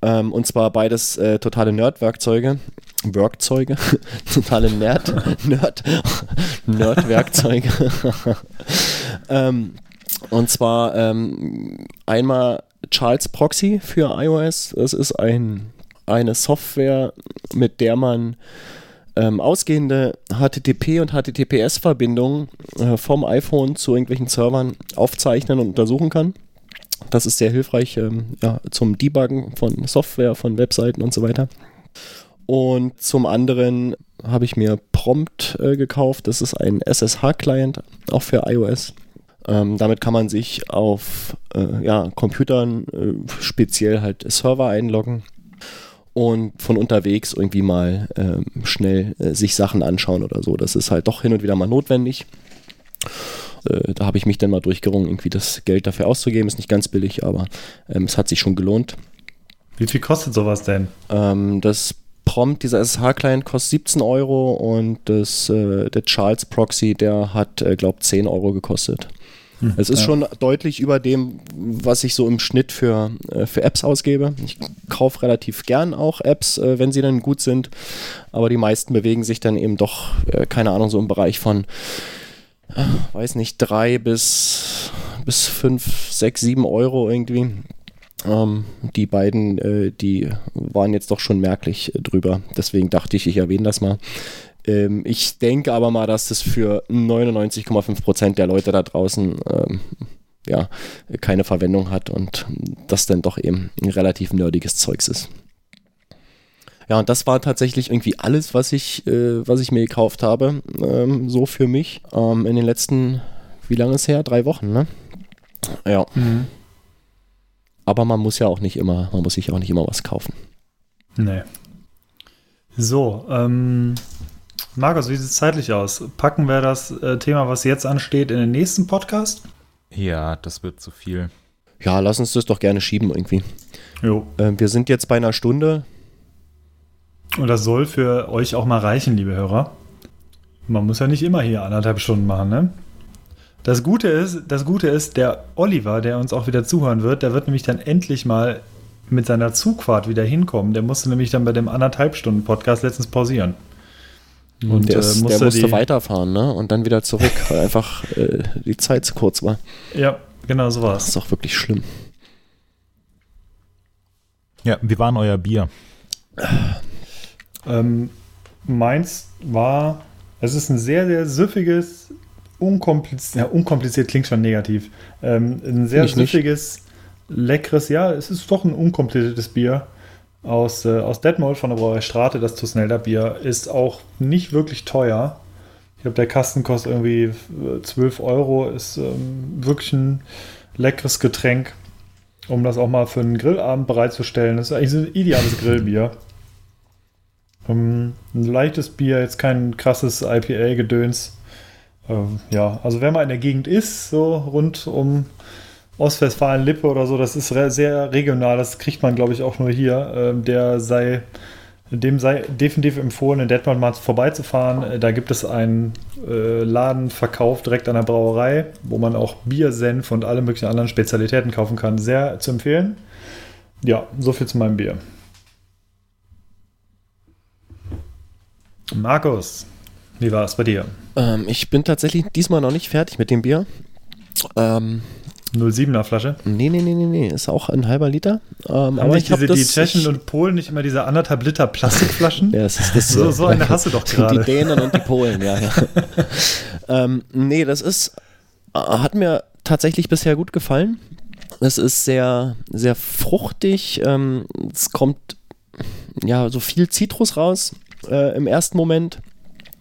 Ähm, und zwar beides äh, totale Nerd-Werkzeuge. Werkzeuge? totale Nerd, Nerd, Nerd-Werkzeuge. ähm, und zwar ähm, einmal Charles Proxy für iOS. Das ist ein, eine Software, mit der man ähm, ausgehende HTTP und HTTPS-Verbindungen äh, vom iPhone zu irgendwelchen Servern aufzeichnen und untersuchen kann. Das ist sehr hilfreich ähm, ja, zum Debuggen von Software, von Webseiten und so weiter. Und zum anderen habe ich mir Prompt äh, gekauft. Das ist ein SSH-Client, auch für iOS. Ähm, damit kann man sich auf äh, ja, Computern äh, speziell halt Server einloggen und von unterwegs irgendwie mal ähm, schnell äh, sich Sachen anschauen oder so. Das ist halt doch hin und wieder mal notwendig. Äh, da habe ich mich dann mal durchgerungen, irgendwie das Geld dafür auszugeben. Ist nicht ganz billig, aber ähm, es hat sich schon gelohnt. Wie viel kostet sowas denn? Ähm, das Prompt, dieser SSH-Client, kostet 17 Euro und das, äh, der Charles Proxy, der hat, äh, glaube 10 Euro gekostet. es ist ja. schon deutlich über dem, was ich so im Schnitt für, äh, für Apps ausgebe. Ich kaufe relativ gern auch Apps, äh, wenn sie dann gut sind, aber die meisten bewegen sich dann eben doch, äh, keine Ahnung, so im Bereich von, weiß nicht, drei bis, bis fünf, sechs, sieben Euro irgendwie. Ähm, die beiden, äh, die waren jetzt doch schon merklich äh, drüber. Deswegen dachte ich, ich erwähne das mal. Ähm, ich denke aber mal, dass das für 99,5% der Leute da draußen ähm, ja, keine Verwendung hat und das dann doch eben ein relativ nerdiges Zeugs ist. Ja, und das war tatsächlich irgendwie alles, was ich, äh, was ich mir gekauft habe, ähm, so für mich. Ähm, in den letzten, wie lange ist her? Drei Wochen, ne? Ja. Aber man muss ja auch nicht immer, man muss sich auch nicht immer was kaufen. Nee. So, ähm, Markus, wie sieht es zeitlich aus? Packen wir das äh, Thema, was jetzt ansteht, in den nächsten Podcast? Ja, das wird zu viel. Ja, lass uns das doch gerne schieben irgendwie. Jo. Ähm, wir sind jetzt bei einer Stunde. Und das soll für euch auch mal reichen, liebe Hörer. Man muss ja nicht immer hier anderthalb Stunden machen, ne? Das Gute ist, das Gute ist, der Oliver, der uns auch wieder zuhören wird, der wird nämlich dann endlich mal mit seiner Zugfahrt wieder hinkommen. Der musste nämlich dann bei dem anderthalb Stunden Podcast letztens pausieren. Und der, ist, der musste musste die- weiterfahren, ne? Und dann wieder zurück, weil einfach äh, die Zeit zu kurz war. Ja, genau so Das war's. ist auch wirklich schlimm. Ja, wie war denn euer Bier? Ähm, meins war, es ist ein sehr, sehr süffiges, unkompliziert, ja, unkompliziert klingt schon negativ. Ähm, ein sehr ich nicht. süffiges, leckeres, ja, es ist doch ein unkompliziertes Bier aus, äh, aus Detmold von der Brauerei Strate. Das Tusnelda Bier ist auch nicht wirklich teuer. Ich glaube, der Kasten kostet irgendwie äh, 12 Euro, ist ähm, wirklich ein leckeres Getränk, um das auch mal für einen Grillabend bereitzustellen. Das ist eigentlich ein ideales Grillbier. Ähm, ein leichtes Bier, jetzt kein krasses IPA-Gedöns. Ähm, ja, also wenn man in der Gegend ist, so rund um Ostwestfalen-Lippe oder so, das ist re sehr regional, das kriegt man, glaube ich, auch nur hier. Ähm, der sei, dem sei definitiv empfohlen, in Detmold mal vorbeizufahren. Äh, Da gibt es einen äh, Ladenverkauf direkt an der Brauerei, wo man auch Bier, Senf und alle möglichen anderen Spezialitäten kaufen kann. Sehr zu empfehlen. Ja, so viel zu meinem Bier. Markus, wie war es bei dir? Ähm, ich bin tatsächlich diesmal noch nicht fertig mit dem Bier. Ähm, 07er Flasche. Nee, nee, nee, nee, nee. Ist auch ein halber Liter. Ähm, Haben aber nicht ich diese, die das. Tschechen ich, und Polen nicht immer diese anderthalb Liter Plastikflaschen? ja, das ist das So- so eine hast du doch Die gerade. Dänen und die Polen, ja, ja. ähm, nee, das ist. äh, Hat mir tatsächlich bisher gut gefallen. Es ist sehr, sehr fruchtig. Ähm, es kommt ja so viel Zitrus raus äh, im ersten Moment.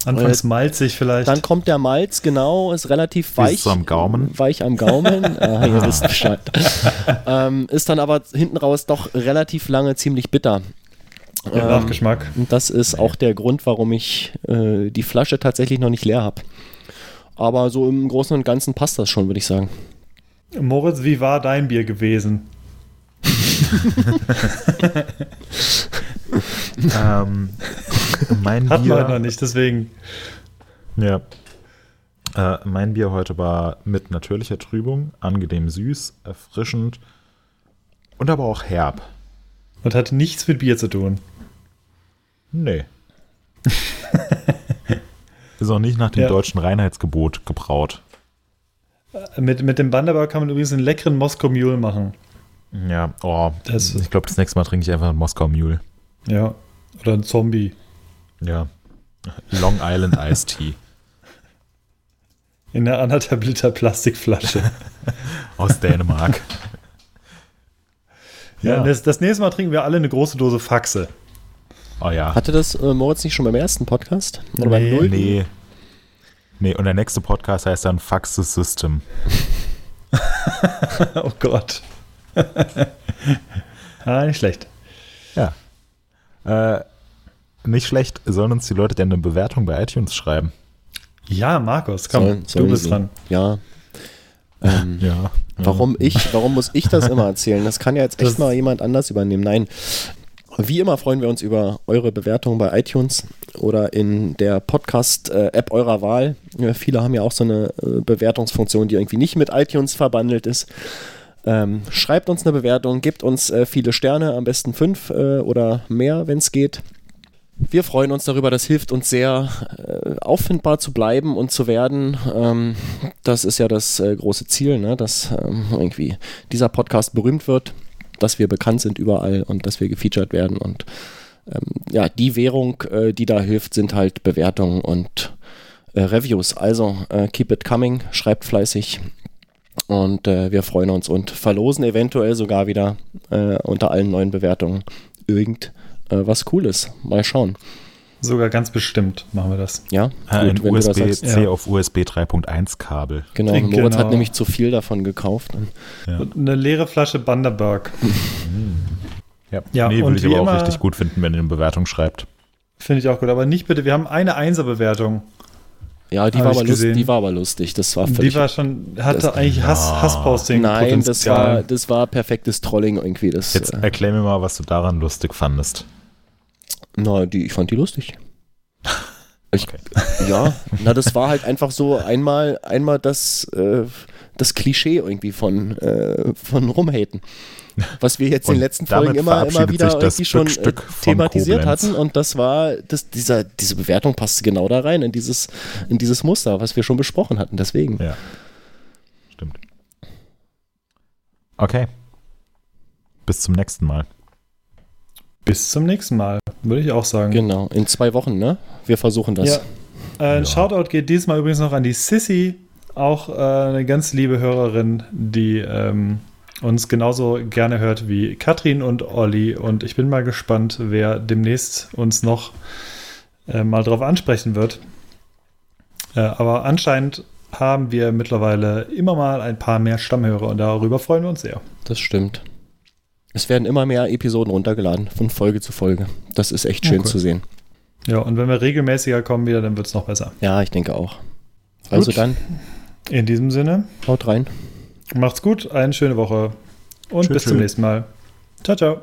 Anfangs malzig vielleicht. Dann kommt der Malz, genau, ist relativ ist weich. es so am Gaumen? Weich am Gaumen. ah, ihr wisst Bescheid. ähm, ist dann aber hinten raus doch relativ lange ziemlich bitter. Im ähm, Nachgeschmack. Und das ist auch der Grund, warum ich äh, die Flasche tatsächlich noch nicht leer habe. Aber so im Großen und Ganzen passt das schon, würde ich sagen. Moritz, wie war dein Bier gewesen? ähm, mein wir Bier, heute noch nicht, deswegen. Ja. Äh, mein Bier heute war mit natürlicher Trübung, angenehm süß, erfrischend und aber auch herb. Und hat nichts mit Bier zu tun. Nee. Ist auch nicht nach dem Ja. deutschen Reinheitsgebot gebraut. Mit, mit dem Banderberg kann man übrigens einen leckeren Moskau Mule machen. Ja, oh, Das- ich glaube, das nächste Mal trinke ich einfach einen Moskau Mule. Ja. Oder ein Zombie. Ja. Long Island Iced Tea In einer anderthalb Liter Plastikflasche. aus Dänemark. ja. Ja. Das, das nächste Mal trinken wir alle eine große Dose Faxe. Oh ja. Hatte das äh, Moritz nicht schon beim ersten Podcast? Oder beim Nee. Null? Nee. Nee, und der nächste Podcast heißt dann Fax the System. oh Gott. ah, nicht schlecht. Ja. Äh, nicht schlecht, sollen uns die Leute denn eine Bewertung bei iTunes schreiben? Ja, Markus, komm, Sollen- sollen du bist sie. dran. Ja. Ähm, Ja. Warum ich, warum muss ich das immer erzählen? Das kann ja jetzt echt Das- mal jemand anders übernehmen. Nein. Wie immer freuen wir uns über eure Bewertungen bei iTunes oder in der Podcast-App eurer Wahl. Viele haben ja auch so eine äh, Bewertungsfunktion, die irgendwie nicht mit iTunes verbandelt ist. Ähm, schreibt uns eine Bewertung, gebt uns äh, viele Sterne, am besten fünf äh, oder mehr, wenn es geht. Wir freuen uns darüber, das hilft uns sehr, äh, auffindbar zu bleiben und zu werden. Ähm, das ist ja das äh, große Ziel, ne? dass ähm, irgendwie dieser Podcast berühmt wird, dass wir bekannt sind überall und dass wir gefeatured werden. Und ähm, ja, die Währung, äh, die da hilft, sind halt Bewertungen und Reviews. Also keep it coming, schreibt fleißig. Und wir freuen uns und verlosen eventuell sogar wieder unter allen neuen Bewertungen irgend äh, was Cooles. Mal schauen. Sogar ganz bestimmt machen wir das. Ja, Ein du das sagst. USB-C Ja. auf USB 3.1 Kabel. Genau, Genau. Moritz hat nämlich zu viel davon gekauft. Ja. Und eine leere Flasche Banderberg. Ja, Ja, nee, würde ich aber auch immer- richtig gut finden, wenn ihr eine Bewertung schreibt. Finde ich auch gut. Aber nicht bitte, wir haben eine Einser-Bewertung. Ja, die Hab war, aber lust, gesehen. die war aber lustig. Das war Die völlig. war schon, hatte das- eigentlich Hass, Ja. Hassposting. Nein, das war, das war perfektes Trolling irgendwie. Das, Jetzt äh, erklär mir mal, was du daran lustig fandest. na, die, ich fand die lustig. Ich, Okay. Ja, na, das war halt einfach so einmal, einmal das, äh, das Klischee irgendwie von, äh, von Rumhaten. Was wir jetzt in den letzten Folgen immer, immer wieder irgendwie schon äh, Stück von thematisiert Koblenz. hatten. Und das war, das, dieser, diese Bewertung passte genau da rein, in dieses, in dieses Muster, was wir schon besprochen hatten. Deswegen. Ja. Stimmt. Okay. Bis zum nächsten Mal. Bis zum nächsten Mal, würde ich auch sagen. Genau, in zwei Wochen, ne? Wir versuchen das. Ja. Äh, ein Ja. Shoutout geht diesmal übrigens noch an die Sissy, auch äh, eine ganz liebe Hörerin, die ähm, uns genauso gerne hört wie Katrin und Olli. Und ich bin mal gespannt, wer demnächst uns noch äh, mal drauf ansprechen wird. Äh, aber anscheinend haben wir mittlerweile immer mal ein paar mehr Stammhörer und darüber freuen wir uns sehr. Das stimmt. Es werden immer mehr Episoden runtergeladen, von Folge zu Folge. Das ist echt schön cool. zu sehen. Ja, und wenn wir regelmäßiger kommen wieder, dann wird es noch besser. Ja, ich denke auch. Also Gut. dann, In diesem Sinne, haut rein. Macht's gut, eine schöne Woche und Tschö, bis zum tschö. nächsten Mal. Ciao, ciao.